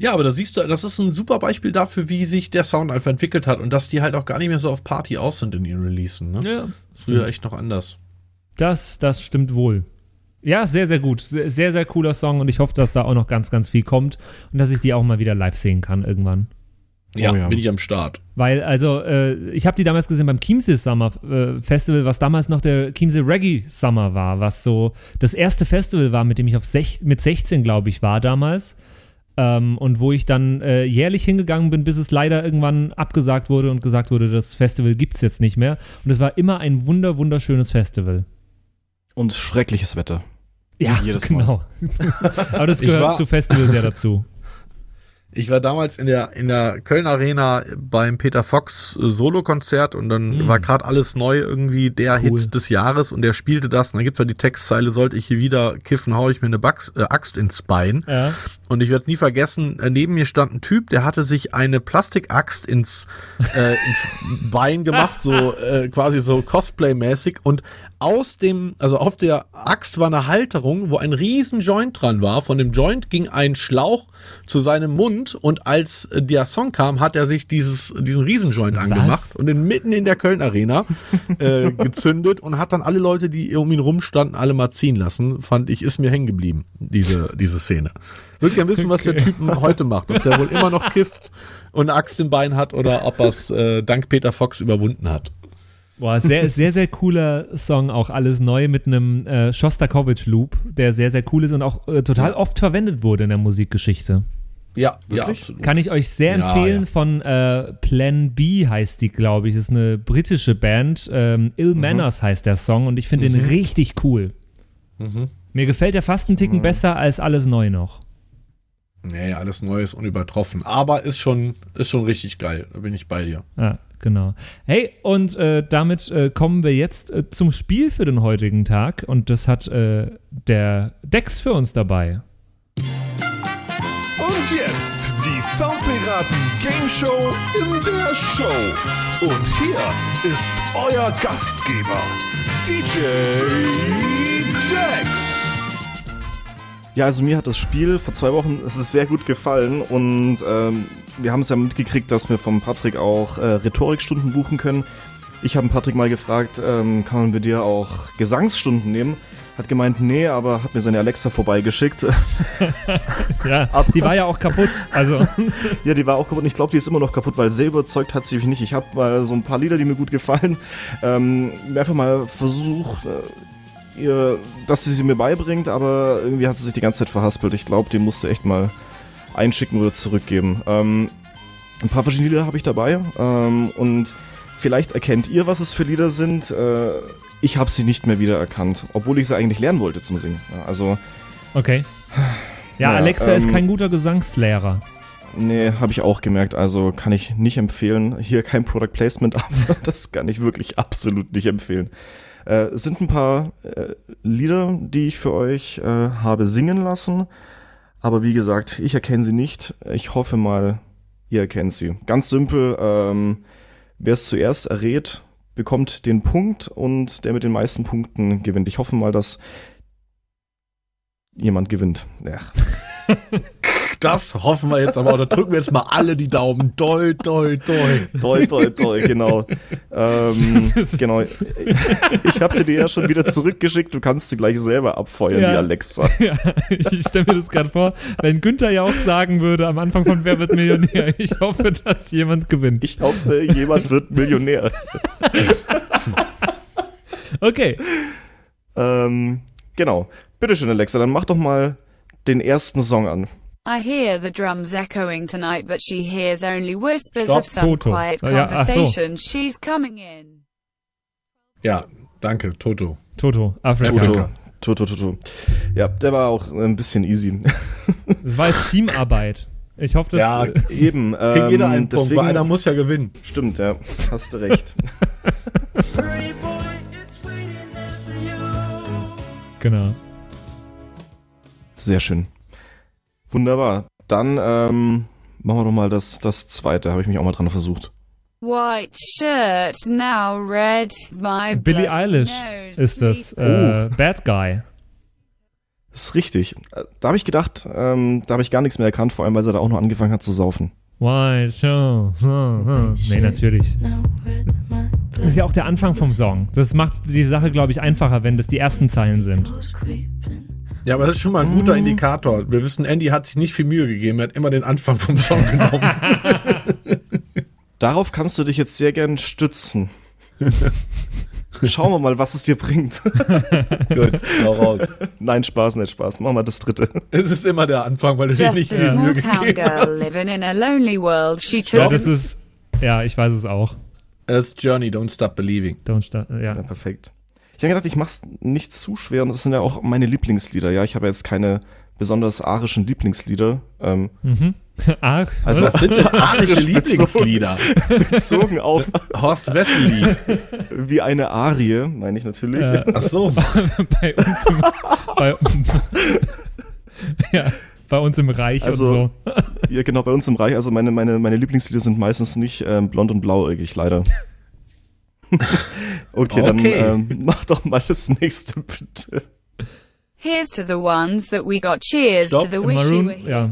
Ja, aber da siehst du, das ist ein super Beispiel dafür, wie sich der Sound einfach entwickelt hat und dass die halt auch gar nicht mehr so auf Party aus sind in ihren Releasen. Ne? Ja. Früher echt noch anders. Das, das stimmt wohl. Ja, sehr, sehr gut. Sehr, sehr, sehr cooler Song und ich hoffe, dass da auch noch ganz, ganz viel kommt und dass ich die auch mal wieder live sehen kann irgendwann. Ja, Oh ja. bin ich am Start. Weil, also, äh, ich habe die damals gesehen beim Chiemsee Summer äh, Festival, was damals noch der Chiemsee Reggae Summer war, was so das erste Festival war, mit dem ich auf sech mit 16, glaube ich, war damals. Ähm, und wo ich dann äh, jährlich hingegangen bin, bis es leider irgendwann abgesagt wurde und gesagt wurde, das Festival gibt es jetzt nicht mehr. Und es war immer ein wunder, wunderschönes Festival. Und schreckliches Wetter. Ja, Jedes Mal. genau. Aber das gehört war- zu Festivals ja dazu. Ich war damals in der, in der Köln Arena beim Peter Fox äh, Solo-Konzert und dann Mm. war gerade alles neu irgendwie der Cool. Hit des Jahres und der spielte das und dann gibt's ja die Textzeile, sollte ich hier wieder kiffen, hau ich mir eine Bax, äh, Axt ins Bein. Ja. Und ich werde nie vergessen, äh, neben mir stand ein Typ, der hatte sich eine Plastikaxt ins, äh, ins Bein gemacht, so äh, quasi so Cosplay-mäßig. Und aus dem, also auf der Axt war eine Halterung, wo ein riesen Joint dran war. Von dem Joint ging ein Schlauch zu seinem Mund und als der Song kam, hat er sich dieses, diesen Riesenjoint angemacht und den mitten in der Köln Arena äh, gezündet und hat dann alle Leute, die um ihn rumstanden, alle mal ziehen lassen. Fand ich, ist mir hängen geblieben, diese, diese Szene. Würde gerne wissen, was der Typ heute macht. Ob der wohl immer noch kifft und eine Axt im Bein hat oder ob er es äh, dank Peter Fox überwunden hat. Boah, sehr, sehr, sehr cooler Song, auch alles neu mit einem äh, Shostakovich-Loop, der sehr, sehr cool ist und auch äh, total oft verwendet wurde in der Musikgeschichte. Ja, ja, Wirklich? absolut. Kann ich euch sehr Ja, empfehlen ja. von äh, Plan B heißt die, glaube ich. Das ist eine britische Band. Ähm, Ill Mhm. Manners heißt der Song und ich finde den richtig cool. Mhm. Mir gefällt der fast einen Ticken besser als alles neu noch. Nee, alles Neues, unübertroffen. Aber ist schon, ist schon richtig geil. Da bin ich bei dir. Ja, genau. Hey, und äh, damit äh, kommen wir jetzt äh, zum Spiel für den heutigen Tag und das hat äh, der Dex für uns dabei. Und jetzt die Soundpiraten Game Show in der Show. Und hier ist euer Gastgeber, DJ Dex. Ja, also mir hat das Spiel vor zwei Wochen, es ist sehr gut gefallen und ähm, wir haben es ja mitgekriegt, dass wir vom Patrick auch äh, Rhetorikstunden buchen können. Ich habe Patrick mal gefragt, ähm, kann man bei dir auch Gesangsstunden nehmen? Hat gemeint, nee, aber hat mir seine Alexa vorbeigeschickt. Ja, die war ja auch kaputt. Also, ja, die war auch kaputt und ich glaube, die ist immer noch kaputt, weil sehr überzeugt hat sie mich nicht. Ich habe mal so ein paar Lieder, die mir gut gefallen, ähm, mir einfach mal versucht, äh, ihr, dass sie sie mir beibringt, aber irgendwie hat sie sich die ganze Zeit verhaspelt. Ich glaube, die musste echt mal einschicken oder zurückgeben. Ähm, ein paar verschiedene Lieder habe ich dabei ähm, und vielleicht erkennt ihr, was es für Lieder sind. Äh, ich habe sie nicht mehr wiedererkannt, obwohl ich sie eigentlich lernen wollte zum Singen. Ja, also, okay. Ja, Naja, Alexa ist ähm, kein guter Gesangslehrer. nee, habe ich auch gemerkt. Also kann ich nicht empfehlen. Hier kein Product Placement, aber das kann ich wirklich absolut nicht empfehlen. Äh, es sind ein paar äh, Lieder, die ich für euch äh, habe singen lassen. Aber wie gesagt, ich erkenne sie nicht. Ich hoffe mal, ihr erkennt sie. Ganz simpel, ähm, wer es zuerst errät, bekommt den Punkt und der mit den meisten Punkten gewinnt. Ich hoffe mal, dass jemand gewinnt. Ja. Das hoffen wir jetzt aber. Oder drücken wir jetzt mal alle die Daumen. Doi, doi, doi. Toi, toi, toi, genau. ähm, genau. Ich habe sie dir ja schon wieder zurückgeschickt. Du kannst sie gleich selber abfeuern, Ja. die Alexa. Ja, ich stelle mir das gerade vor, wenn Günther ja auch sagen würde am Anfang von Wer wird Millionär, ich hoffe, dass jemand gewinnt. Ich hoffe, jemand wird Millionär. Okay. Ähm, genau. Bitteschön, Alexa, dann mach doch mal den ersten Song an. I hear the drums echoing tonight, but she hears only whispers Stop, of some Toto. quiet ja, ach so. conversation. She's coming in. Ja, danke, Toto. Toto, Afrika. Toto. Toto, Toto. Ja, der war auch ein bisschen easy. Das war jetzt Teamarbeit. Ich hoffe, das. Ja, Eben. Kriegt Ähm, jeder einen Punkt, deswegen, weil einer muss ja gewinnen. Stimmt, ja. Hast du recht. genau. Sehr schön. Wunderbar. Dann ähm, machen wir doch mal das, das zweite, habe ich mich auch mal dran versucht. White shirt, now red. My Billie Eilish nose ist das. Äh, Bad Guy. Das ist richtig. Äh, Da habe ich gedacht, ähm, da habe ich gar nichts mehr erkannt, vor allem weil sie da auch noch angefangen hat zu saufen. White Show. Nee, natürlich. Das ist ja auch der Anfang vom Song. Das macht die Sache, glaube ich, einfacher, wenn das die ersten Zeilen sind. Ja, aber das ist schon mal ein guter Indikator. Wir wissen, Andy hat sich nicht viel Mühe gegeben. Er hat immer den Anfang vom Song genommen. Darauf kannst du dich jetzt sehr gern stützen. Schauen wir mal, was es dir bringt. Gut, hau raus. Nein, Spaß, nicht Spaß. Machen wir das dritte. Es ist immer der Anfang, weil du dir nicht Just a viel Mühe gegeben girl hast. in a lonely world. She Ja, das ist. Ja, ich weiß es auch. Ist Journey, Don't Stop Believing. Don't start, Ja, ja. perfekt. Ich habe gedacht, ich mach's nicht zu schwer und das sind ja auch meine Lieblingslieder. Ja, ich habe jetzt keine besonders arischen Lieblingslieder. Ähm, Mhm. Ah, also Das sind ja arische Arisch Lieblingslieder. bezogen auf Horst Wessel-Lied. wie eine Arie, meine ich natürlich. Äh, Ach so. bei uns im, bei, ja, bei uns im Reich Also- und so. Ja, genau, bei uns im Reich. Also meine, meine, meine Lieblingslieder sind meistens nicht ähm, blond und blauäugig, leider. okay, dann Okay. ähm, mach doch mal das nächste, bitte. Here's to the ones that we got. Cheers Stopp, to the wish you Maroon, were here. ja.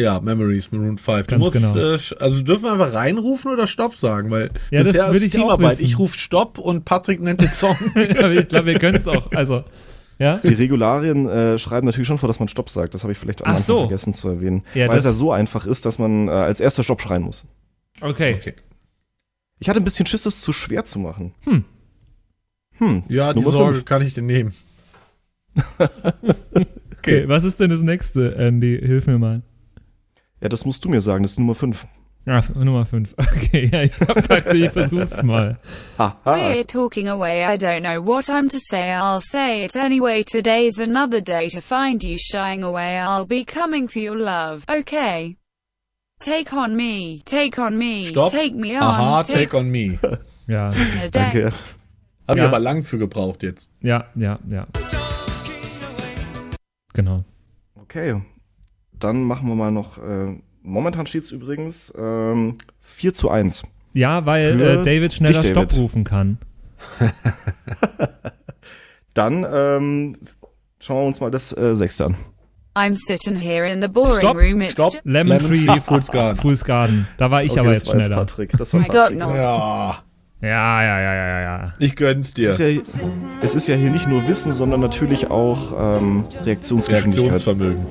Ja, Memories, Maroon 5. Du Ganz musst, genau. äh, also dürfen wir einfach reinrufen oder Stopp sagen, weil Ja, das bisher will ist ich Teamarbeit. Ich rufe Stopp und Patrick nennt den Song. Ich glaube, wir können es auch. Also, ja. Die Regularien äh, schreiben natürlich schon vor, dass man Stopp sagt. Das habe ich vielleicht am Ach Anfang so. vergessen zu erwähnen. Ja, weil es das- ja so einfach ist, dass man äh, als erster Stopp schreien muss. Okay. Okay. Ich hatte ein bisschen Schiss, es zu schwer zu machen. Hm. Hm. Ja, die Nummer Sorge fünf. kann ich dir nehmen. Okay, was ist denn das nächste, Andy? Hilf mir mal. Ja, das musst du mir sagen. Das ist Nummer 5. Ah, Nummer 5. Okay, ja, ich dachte, ich versuch's mal. We're talking away. I don't know what I'm to say. I'll say it anyway. Today's another day to find you shying away. I'll be coming for your love. Okay. Take on me. Take on me. Stopp. Take me on. Aha, take on me. Ja, day. Danke. Habe Ja. ich aber lang für gebraucht jetzt. ja, ja, ja. Genau. Okay. Dann machen wir mal noch. Äh, momentan steht es übrigens ähm, 4 zu 1. Ja, weil äh, David schneller dich, Stopp David. rufen kann. Dann ähm, schauen wir uns mal das äh, sechste an. I'm sitting here in the boring Stop, room. It's Stopp. ju- Lemon, Lemon Tree, Tree, Fool's Garden. Fool's Garden. Da war ich Okay, aber jetzt war jetzt schneller. Patrick. Das war Patrick. no. Ja, Ja, ja, ja, ja, ja. ich gönn's dir. Es ist, ja, es ist ja hier nicht nur Wissen, sondern natürlich auch ähm, Reaktionsgeschwindigkeit. Reaktionsvermögen.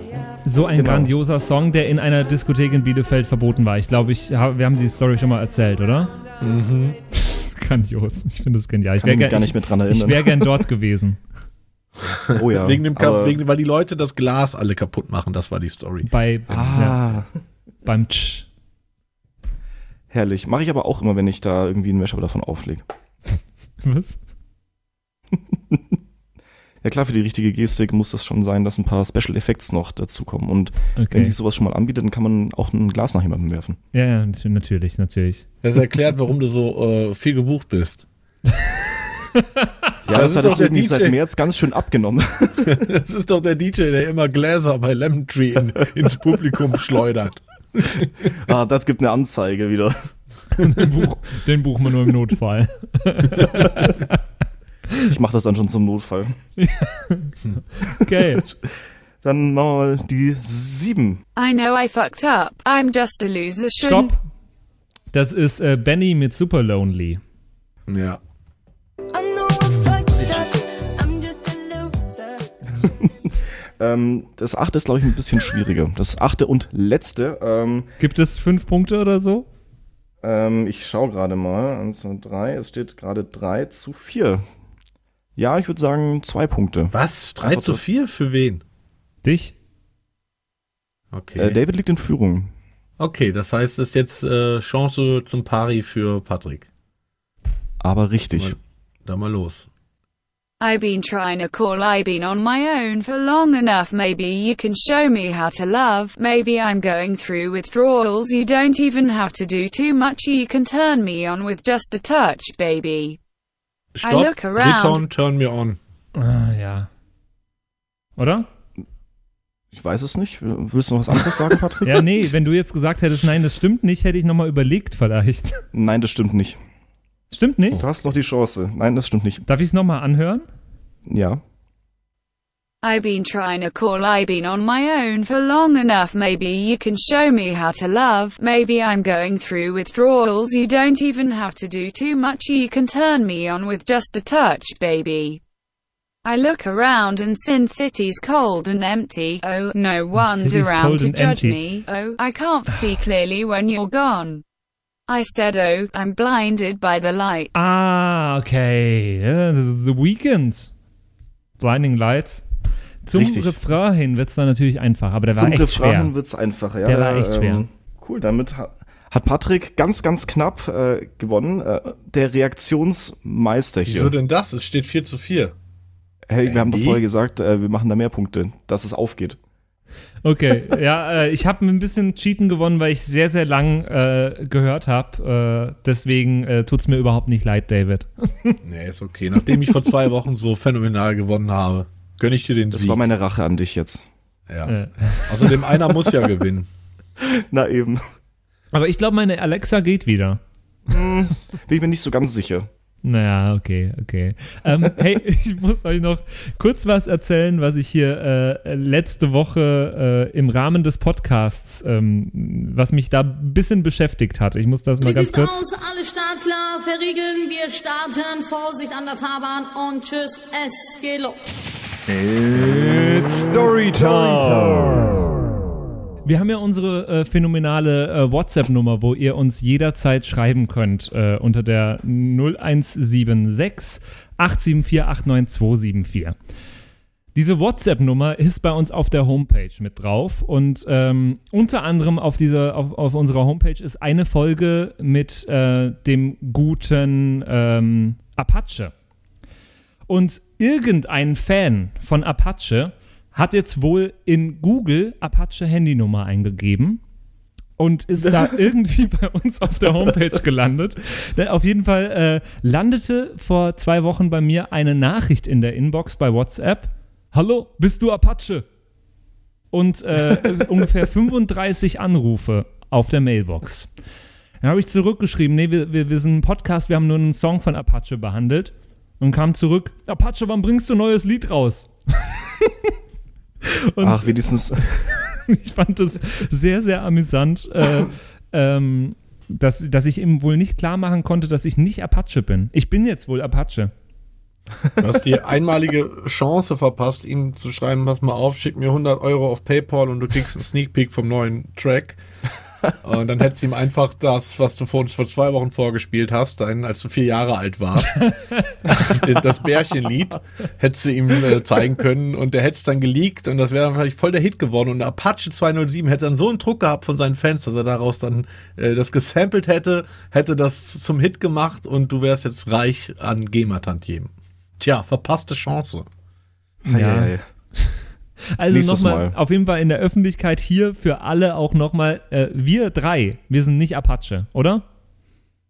So ein Genau. grandioser Song, der in einer Diskothek in Bielefeld verboten war. Ich glaube, ich wir haben die Story schon mal erzählt, oder? Mhm. Grandios. Ich finde das genial. Ich Kann ich wäre mich gar nicht mehr dran ich erinnern. wär gern dort gewesen. oh ja. Wegen dem Kap wegen, weil die Leute das Glas alle kaputt machen, das war die Story. Bei, ja, Ah, beim Tsch. herrlich. Mache ich aber auch immer, wenn ich da irgendwie einen Mashup davon auflege. Was? Ja klar, für die richtige Gestik muss das schon sein, dass ein paar Special Effects noch dazukommen. Und Okay. wenn sich sowas schon mal anbietet, dann kann man auch ein Glas nach jemandem werfen. Ja, ja, nat- natürlich, natürlich. Das erklärt, warum du so äh, viel gebucht bist. Ja, Das das, hat doch jetzt irgendwie DJ. seit März ganz schön abgenommen. Das ist doch der DJ, der immer Gläser bei Lemon Tree in, ins Publikum schleudert. ah, das gibt eine Anzeige wieder. den, Buch, den buchen wir nur im Notfall. Ich mache das dann schon zum Notfall. Okay. Dann machen wir mal die sieben. I know I fucked up. I'm just a loser. Stopp. Das ist äh, Benny mit Super Lonely. Ja. Ähm, das achte ist, glaube ich, ein bisschen schwieriger. Das achte und letzte. Ähm, Gibt es fünf Punkte oder so? ähm, ich schaue gerade mal. Eins, zwei, drei. Es steht gerade drei zu vier. Ja, ich würde sagen zwei Punkte. Was? 3 Einfach zu. 4 für wen? Dich? Okay. Äh, David liegt in Führung. okay, das heißt, es ist jetzt äh, Chance zum Pari für Patrick. Aber richtig. Mal, da mal los. I've been trying to call, I've been on my own for long enough. Maybe you can show me how to love. Maybe I'm going through withdrawals. You don't even have to do too much. You can turn me on with just a touch, baby. Stopp. look around. Return, turn me on. Ah, ja. Oder? Ich weiß es nicht. Willst du noch was anderes sagen, Patrick? Ja, nee, wenn du jetzt gesagt hättest, nein, das stimmt nicht, hätte ich nochmal überlegt vielleicht. Nein, das stimmt nicht. Stimmt nicht? Du hast noch die Chance. Nein, das stimmt nicht. Darf ich es nochmal anhören? Ja. I've been trying to call, I've been on my own for long enough. Maybe you can show me how to love. Maybe I'm going through withdrawals. You don't even have to do too much. You can turn me on with just a touch, baby. I look around and Sin City's cold and empty. Oh, no one's around to judge empty. me. Oh, I can't see clearly when you're gone. I said, oh, I'm blinded by the light. Ah, okay. Das ist The Weeknd. Blinding Lights. Zum Richtig. Refrain hin wird es dann natürlich einfach, aber der war Zum echt Refrain schwer. wird es einfacher. Ja, Der war echt schwer. Cool, damit ha hat Patrick ganz, ganz knapp äh, gewonnen. Äh, der Reaktionsmeister hier. Wieso denn das? Es steht 4 zu 4. Hey, wir haben doch vorher gesagt, äh, wir machen da mehr Punkte, dass es aufgeht. Okay, ja, äh, ich habe ein bisschen Cheaten gewonnen, weil ich sehr, sehr lang äh, gehört habe. Äh, deswegen äh, tut es mir überhaupt nicht leid, David. Nee, ist okay. Nachdem ich vor zwei Wochen so phänomenal gewonnen habe, gönne ich dir den Das Sieg. war meine Rache an dich jetzt. ja. Äh. Außerdem einer muss ja gewinnen. Na eben. Aber ich glaube, meine Alexa geht wieder. Bin ich mir nicht so ganz sicher. Naja, okay, okay. Ähm, hey, ich muss euch noch kurz was erzählen, was ich hier äh, letzte Woche äh, im Rahmen des Podcasts, ähm, was mich da ein bisschen beschäftigt hat. Ich muss das mal Wie ganz sieht's kurz. aus? Alle startklar, verriegeln, wir starten. Vorsicht an der Fahrbahn und tschüss, es geht los. Wir haben ja unsere äh, phänomenale äh, WhatsApp-Nummer, wo ihr uns jederzeit schreiben könnt äh, unter der 0176 874 89274. Diese WhatsApp-Nummer ist bei uns auf der Homepage mit drauf und ähm, unter anderem auf, dieser, auf, auf unserer Homepage ist eine Folge mit äh, dem guten ähm, Apache. Und irgendein Fan von Apache hat jetzt wohl in Google Apache Handynummer eingegeben und ist da irgendwie bei uns auf der Homepage gelandet. Ne, Auf jeden Fall äh, landete vor zwei Wochen bei mir eine Nachricht in der Inbox bei WhatsApp. Hallo, bist du Apache? Und äh, ungefähr 35 Anrufe auf der Mailbox. Dann habe ich zurückgeschrieben, nee, wir, wir, wir sind ein Podcast, wir haben nur einen Song von Apache behandelt. Und kam zurück, Apache, wann bringst du ein neues Lied raus? Und Ach, wenigstens. ich fand das sehr, sehr amüsant, äh, ähm, dass, dass ich ihm wohl nicht klar machen konnte, dass ich nicht Apache bin. Ich bin jetzt wohl Apache. Du hast die einmalige Chance verpasst, ihm zu schreiben, pass mal auf, schick mir 100 Euro auf Paypal und du kriegst einen Sneak Peek vom neuen Track. Und dann hättest du ihm einfach das, was du vor uns vor zwei Wochen vorgespielt hast, dann, als du vier Jahre alt warst, das Bärchenlied, hättest du ihm äh, zeigen können und der hätte es dann geleakt und das wäre dann vielleicht voll der Hit geworden und der Apache 207 hätte dann so einen Druck gehabt von seinen Fans, dass er daraus dann äh, das gesampelt hätte, hätte das zum Hit gemacht und du wärst jetzt reich an GEMA-Tantiemen. Tja, verpasste Chance. Ei, Ja. Also nochmal, Mal. auf jeden Fall in der Öffentlichkeit hier für alle auch nochmal, äh, wir drei, wir sind nicht Apache, oder?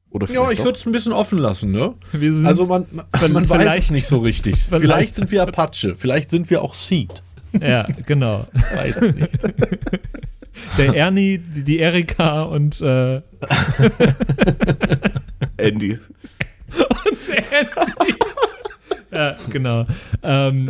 Oder Ja, ich würde es ein bisschen offen lassen, ne? Wir sind, Also man, man, man weiß vielleicht- es nicht so richtig. vielleicht- Vielleicht sind wir Apache, vielleicht sind wir auch Seed. ja, genau. Weiß es nicht. Der Ernie, die, die Erika und äh, Andy. ja, genau. Ähm,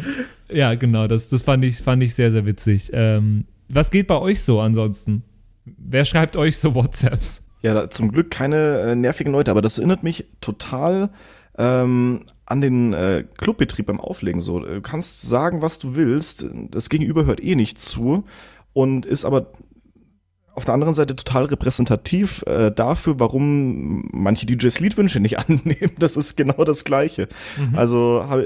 ja, genau, das, das fand, ich, fand ich sehr, sehr witzig. Ähm, was geht bei euch so ansonsten? Wer schreibt euch so WhatsApps? Ja, zum Glück keine äh, nervigen Leute, aber das erinnert mich total ähm, an den äh, Clubbetrieb beim Auflegen. So, du kannst sagen, was du willst, das Gegenüber hört eh nicht zu und ist aber auf der anderen Seite total repräsentativ äh, dafür, warum manche DJs Liedwünsche nicht annehmen. Das ist genau das Gleiche. Also hab,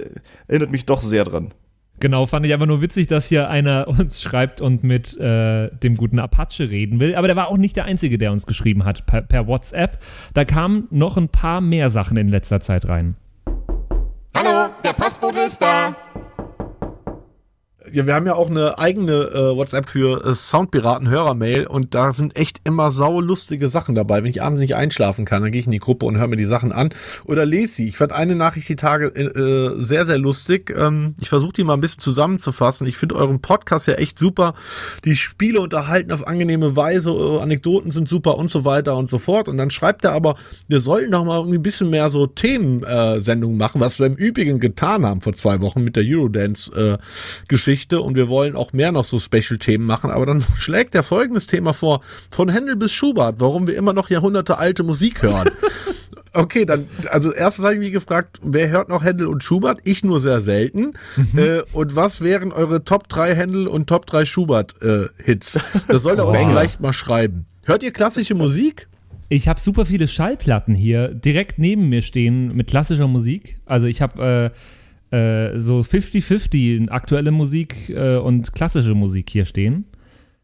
erinnert mich doch sehr dran. Genau, fand ich einfach nur witzig, dass hier einer uns schreibt und mit äh, dem guten Apache reden will. Aber der war auch nicht der Einzige, der uns geschrieben hat per, per WhatsApp. Da kamen noch ein paar mehr Sachen in letzter Zeit rein. Hallo, der Postbote ist da. Ja, wir haben ja auch eine eigene äh, WhatsApp für äh, Soundpiraten Hörermail und da sind echt immer saulustige Sachen dabei. Wenn ich abends nicht einschlafen kann, dann gehe ich in die Gruppe und höre mir die Sachen an oder lese sie. Ich fand eine Nachricht die Tage äh, sehr, sehr lustig. Ähm, ich versuche die mal ein bisschen zusammenzufassen. Ich finde euren Podcast ja echt super. Die Spiele unterhalten auf angenehme Weise, äh, Anekdoten sind super und so weiter und so fort. Und dann schreibt er aber, wir sollten doch mal irgendwie ein bisschen mehr so Themensendungen machen, was wir im Übrigen getan haben vor zwei Wochen mit der Eurodance-Geschichte. Und wir wollen auch mehr noch so Special-Themen machen. Aber dann schlägt er folgendes Thema vor. Von Händel bis Schubert, warum wir immer noch Jahrhunderte alte Musik hören. Okay, dann, also erstens habe ich mich gefragt, wer hört noch Händel und Schubert? Ich nur sehr selten. Äh, und was wären eure Top 3 Händel und Top 3 Schubert-Hits? das soll er uns Boah. vielleicht mal schreiben. Hört ihr klassische Musik? Ich habe super viele Schallplatten hier direkt neben mir stehen mit klassischer Musik. Also ich habe äh, äh, so 50-50 aktuelle Musik äh, und klassische Musik hier stehen.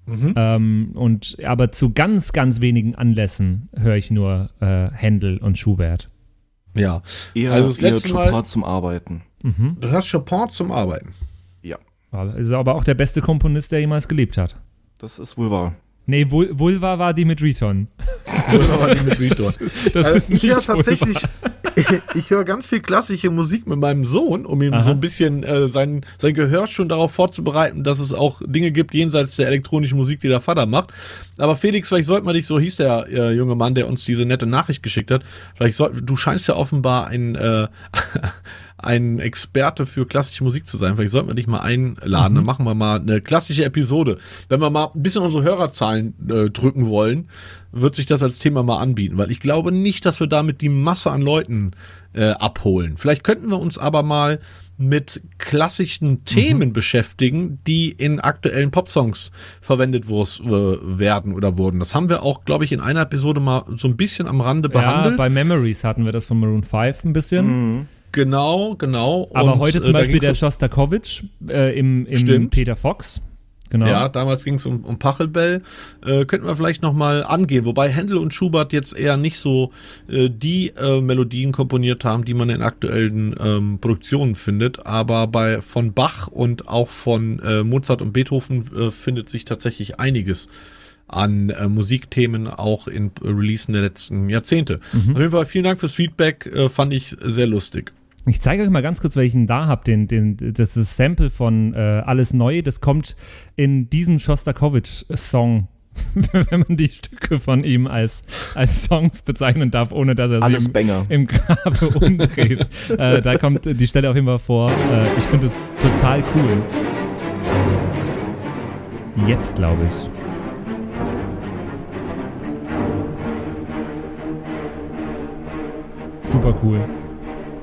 Ähm, und aber zu ganz, ganz wenigen Anlässen höre ich nur äh, Händel und Schubert. Ja. Eher, also das letzte Chopin Mal, zum Arbeiten. du hörst Chopin zum Arbeiten. Ja, Ist aber auch der beste Komponist, der jemals gelebt hat. das ist wohl wahr. Nee, Vul Vulva war die mit Riton. Oder die mit Riton. Das Also ist nicht ich höre Vulva. tatsächlich, ich höre ganz viel klassische Musik mit meinem Sohn, um ihm Aha. so ein bisschen äh, sein, sein Gehör schon darauf vorzubereiten, dass es auch Dinge gibt jenseits der elektronischen Musik, die der Vater macht. Aber Felix, vielleicht sollte man dich, so hieß der äh, junge Mann, der uns diese nette Nachricht geschickt hat, vielleicht soll, du scheinst ja offenbar ein, äh, ein Experte für klassische Musik zu sein. Vielleicht sollten wir dich mal einladen, dann machen wir mal eine klassische Episode. Wenn wir mal ein bisschen unsere Hörerzahlen äh, drücken wollen, wird sich das als Thema mal anbieten, weil ich glaube nicht, dass wir damit die Masse an Leuten äh, abholen. Vielleicht könnten wir uns aber mal mit klassischen Themen beschäftigen, die in aktuellen Popsongs verwendet wurs- äh, werden oder wurden. Das haben wir auch, glaube ich, in einer Episode mal so ein bisschen am Rande Ja, behandelt. bei Memories hatten wir das von Maroon 5 ein bisschen. Genau, genau. Aber Und, heute äh, zum da Beispiel der Shostakovich äh, im, im Stimmt. Peter Fox. Genau. Ja, damals ging es um, um Pachelbel. Äh, könnten wir vielleicht nochmal angehen. Wobei Händel und Schubert jetzt eher nicht so äh, die äh, Melodien komponiert haben, die man in aktuellen ähm, Produktionen findet. Aber bei von Bach und auch von äh, Mozart und Beethoven äh, findet sich tatsächlich einiges an äh, Musikthemen auch in äh, Releasen der letzten Jahrzehnte. Auf jeden Fall vielen Dank fürs Feedback, äh, fand ich sehr lustig. Ich zeige euch mal ganz kurz, welchen da habe. Den, den, das ist Sample von äh, Alles Neu. Das kommt in diesem Shostakovich-Song, wenn man die Stücke von ihm als, als Songs bezeichnen darf, ohne dass er Alles sie im, im Grabe umdreht. äh, da kommt die Stelle auf jeden Fall vor. Äh, ich finde es total cool. Jetzt, glaube ich. Super cool.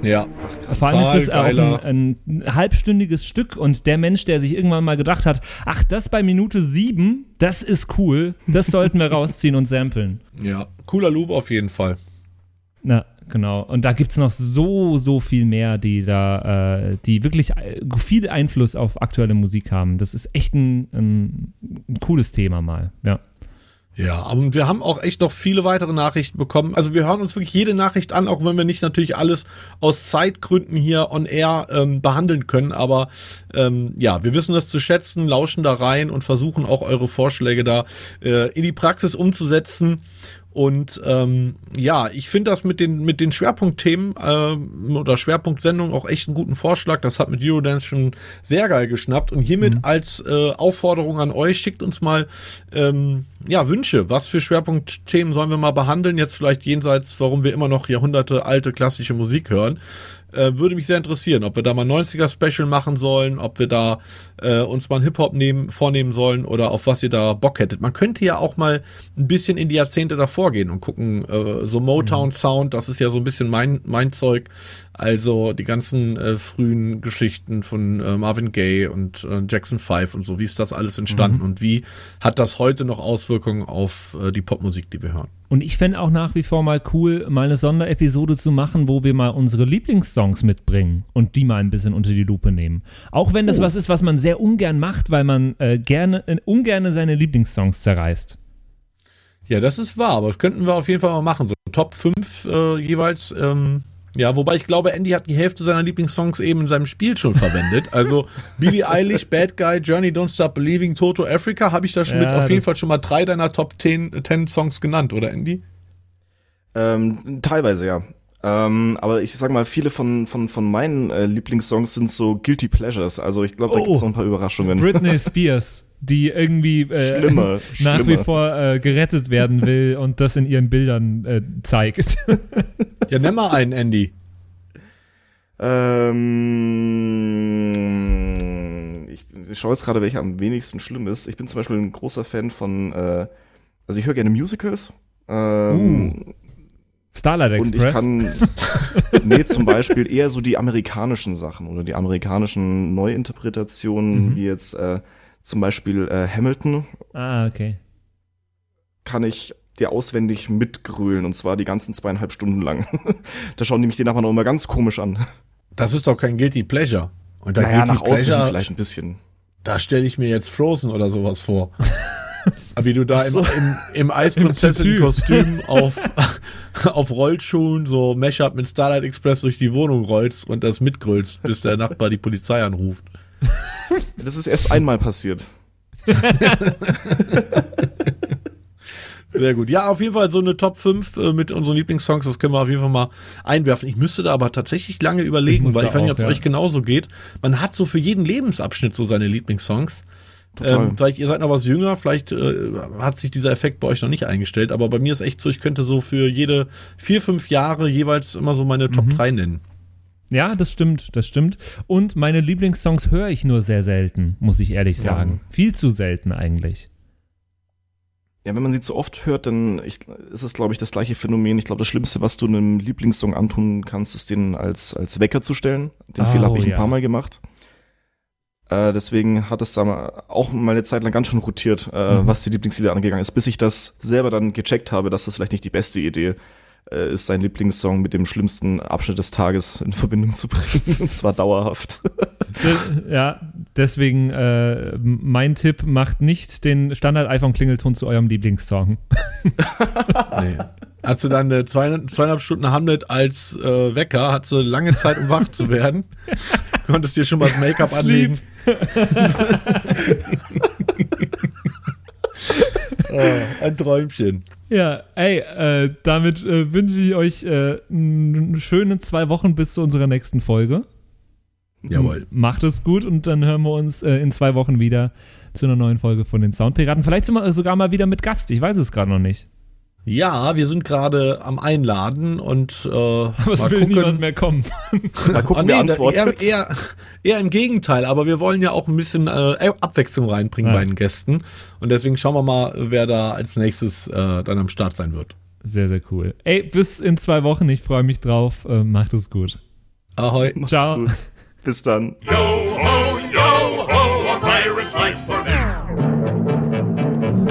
Ja, Vor allem ist das auch ein, ein halbstündiges Stück und der Mensch, der sich irgendwann mal gedacht hat, ach, das bei Minute sieben, das ist cool, das sollten wir rausziehen und samplen. Ja, cooler Loop auf jeden Fall. Na, genau. Und da gibt es noch so, so viel mehr, die da, äh, die wirklich äh, viel Einfluss auf aktuelle Musik haben. Das ist echt ein, ein, ein cooles Thema mal, ja. Ja, und wir haben auch echt noch viele weitere Nachrichten bekommen. Also wir hören uns wirklich jede Nachricht an, auch wenn wir nicht natürlich alles aus Zeitgründen hier on air ähm, behandeln können. Aber ähm, ja, wir wissen das zu schätzen, lauschen da rein und versuchen auch eure Vorschläge da äh, in die Praxis umzusetzen. Und ähm, ja, ich finde das mit den mit den Schwerpunktthemen ähm, oder Schwerpunktsendungen auch echt einen guten Vorschlag. Das hat mit Eurodance schon sehr geil geschnappt. Und hiermit als äh, Aufforderung an euch, schickt uns mal ähm, ja Wünsche. Was für Schwerpunktthemen sollen wir mal behandeln? Jetzt vielleicht jenseits, warum wir immer noch Jahrhunderte alte klassische Musik hören. Äh, würde mich sehr interessieren, ob wir da mal 90er Special machen sollen, ob wir da äh, uns mal einen Hip-Hop nehmen, vornehmen sollen oder auf was ihr da Bock hättet. Man könnte ja auch mal ein bisschen in die Jahrzehnte davor gehen und gucken, äh, so Motown Sound, das ist ja so ein bisschen mein, mein Zeug. Also die ganzen äh, frühen Geschichten von äh, Marvin Gaye und äh, Jackson 5 und so, wie ist das alles entstanden und wie hat das heute noch Auswirkungen auf äh, die Popmusik, die wir hören? Und ich fände auch nach wie vor mal cool, mal eine Sonderepisode zu machen, wo wir mal unsere Lieblingssongs mitbringen und die mal ein bisschen unter die Lupe nehmen. Auch wenn das was ist, was man sehr ungern macht, weil man äh, gerne, äh, ungerne seine Lieblingssongs zerreißt. Ja, das ist wahr, aber das könnten wir auf jeden Fall mal machen. So Top 5 äh, jeweils ähm, Ja, wobei ich glaube, Andy hat die Hälfte seiner Lieblingssongs eben in seinem Spiel schon verwendet. Also Billie Eilish, Bad Guy, Journey, Don't Stop Believing, Toto Africa, habe ich da schon Ja, mit auf jeden das- Fall schon mal drei deiner Top 10, 10 Songs genannt, oder Andy? Ähm, teilweise, ja. Ähm, aber ich sag mal, viele von, von, von meinen äh, Lieblingssongs sind so Guilty Pleasures. Also ich glaube, da Oh. gibt's noch ein paar Überraschungen. Britney Spears, die irgendwie äh, Schlimmer, nach wie schlimmer. vor. vor äh, gerettet werden will und das in ihren Bildern äh, zeigt. Ja, nenn mal einen, Andy. Ähm, ich, ich schaue jetzt gerade, welcher am wenigsten schlimm ist. Ich bin zum Beispiel ein großer Fan von, äh, also ich höre gerne Musicals. Ähm, Starlight Und ich Express. kann, nee, zum Beispiel eher so die amerikanischen Sachen oder die amerikanischen Neuinterpretationen, Mhm. wie jetzt äh, zum Beispiel äh, Hamilton, ah, okay. kann ich dir auswendig mitgrölen und zwar die ganzen zweieinhalb Stunden lang. da schauen die mich die nachher noch immer ganz komisch an. Das ist doch kein Guilty Pleasure. Und da naja, nach außen Pleasure, vielleicht ein bisschen. da stelle ich mir jetzt Frozen oder sowas vor. Aber wie du da so. im, im, im Eisprinzessin-Kostüm auf, auf Rollschuhen so Mashup mit Starlight Express durch die Wohnung rollst und das mitgrölst, bis der Nachbar die Polizei anruft. Das ist erst einmal passiert. Sehr gut. Ja, auf jeden Fall so eine Top 5 äh, mit unseren Lieblingssongs, das können wir auf jeden Fall mal einwerfen. Ich müsste da aber tatsächlich lange Ich überlegen, muss weil ich weiß nicht, ob es ja. euch genauso geht. Man hat so für jeden Lebensabschnitt so seine Lieblingssongs. Ähm, vielleicht ihr seid noch was jünger, vielleicht äh, hat sich dieser Effekt bei euch noch nicht eingestellt, aber bei mir ist echt so, ich könnte so für jede vier, fünf Jahre jeweils immer so meine Mhm. Top 3 nennen. Ja, das stimmt, das stimmt. Und meine Lieblingssongs höre ich nur sehr selten, muss ich ehrlich Ja. sagen. Viel zu selten eigentlich. Ja, wenn man sie zu oft hört, dann ich, ist es, glaube ich, das gleiche Phänomen. Ich glaube, das Schlimmste, was du einem Lieblingssong antun kannst, ist den als, als Wecker zu stellen. Den Oh, Fehler habe ich ja. ein paar Mal gemacht. Äh, deswegen hat es da auch mal eine Zeit lang ganz schön rotiert, äh, Mhm. was die Lieblingslieder angegangen ist, bis ich das selber dann gecheckt habe, dass das vielleicht nicht die beste Idee äh, ist, seinen Lieblingssong mit dem schlimmsten Abschnitt des Tages in Verbindung zu bringen. Und zwar dauerhaft. Ja, deswegen äh, mein Tipp, macht nicht den Standard-iPhone-Klingelton zu eurem Lieblingssong. Nee. Hat sie dann äh, zwei, zweieinhalb Stunden Hamlet als äh, Wecker, hat sie lange Zeit, um wach zu werden. Konntest dir schon mal das Make-up anlegen. Ah, ein Träumchen. Ja, ey, äh, damit äh, wünsche ich euch äh, schöne zwei Wochen bis zu unserer nächsten Folge. Jawohl. Macht es gut und dann hören wir uns äh, in zwei Wochen wieder zu einer neuen Folge von den Soundpiraten. Vielleicht wir sogar mal wieder mit Gast. Ich weiß es gerade noch nicht. Ja, wir sind gerade am Einladen und äh, Aber es will niemand mehr kommen. Mal gucken, Ah, wer nee, antwortet. eher, eher, eher im Gegenteil, aber wir wollen ja auch ein bisschen äh, Abwechslung reinbringen Ja. bei den Gästen. Und deswegen schauen wir mal, wer da als nächstes äh, dann am Start sein wird. Sehr, sehr cool. Ey, bis in zwei Wochen. Ich freue mich drauf. Äh, macht es gut. Ahoi. Macht's Ciao. gut. Bis dann. Yo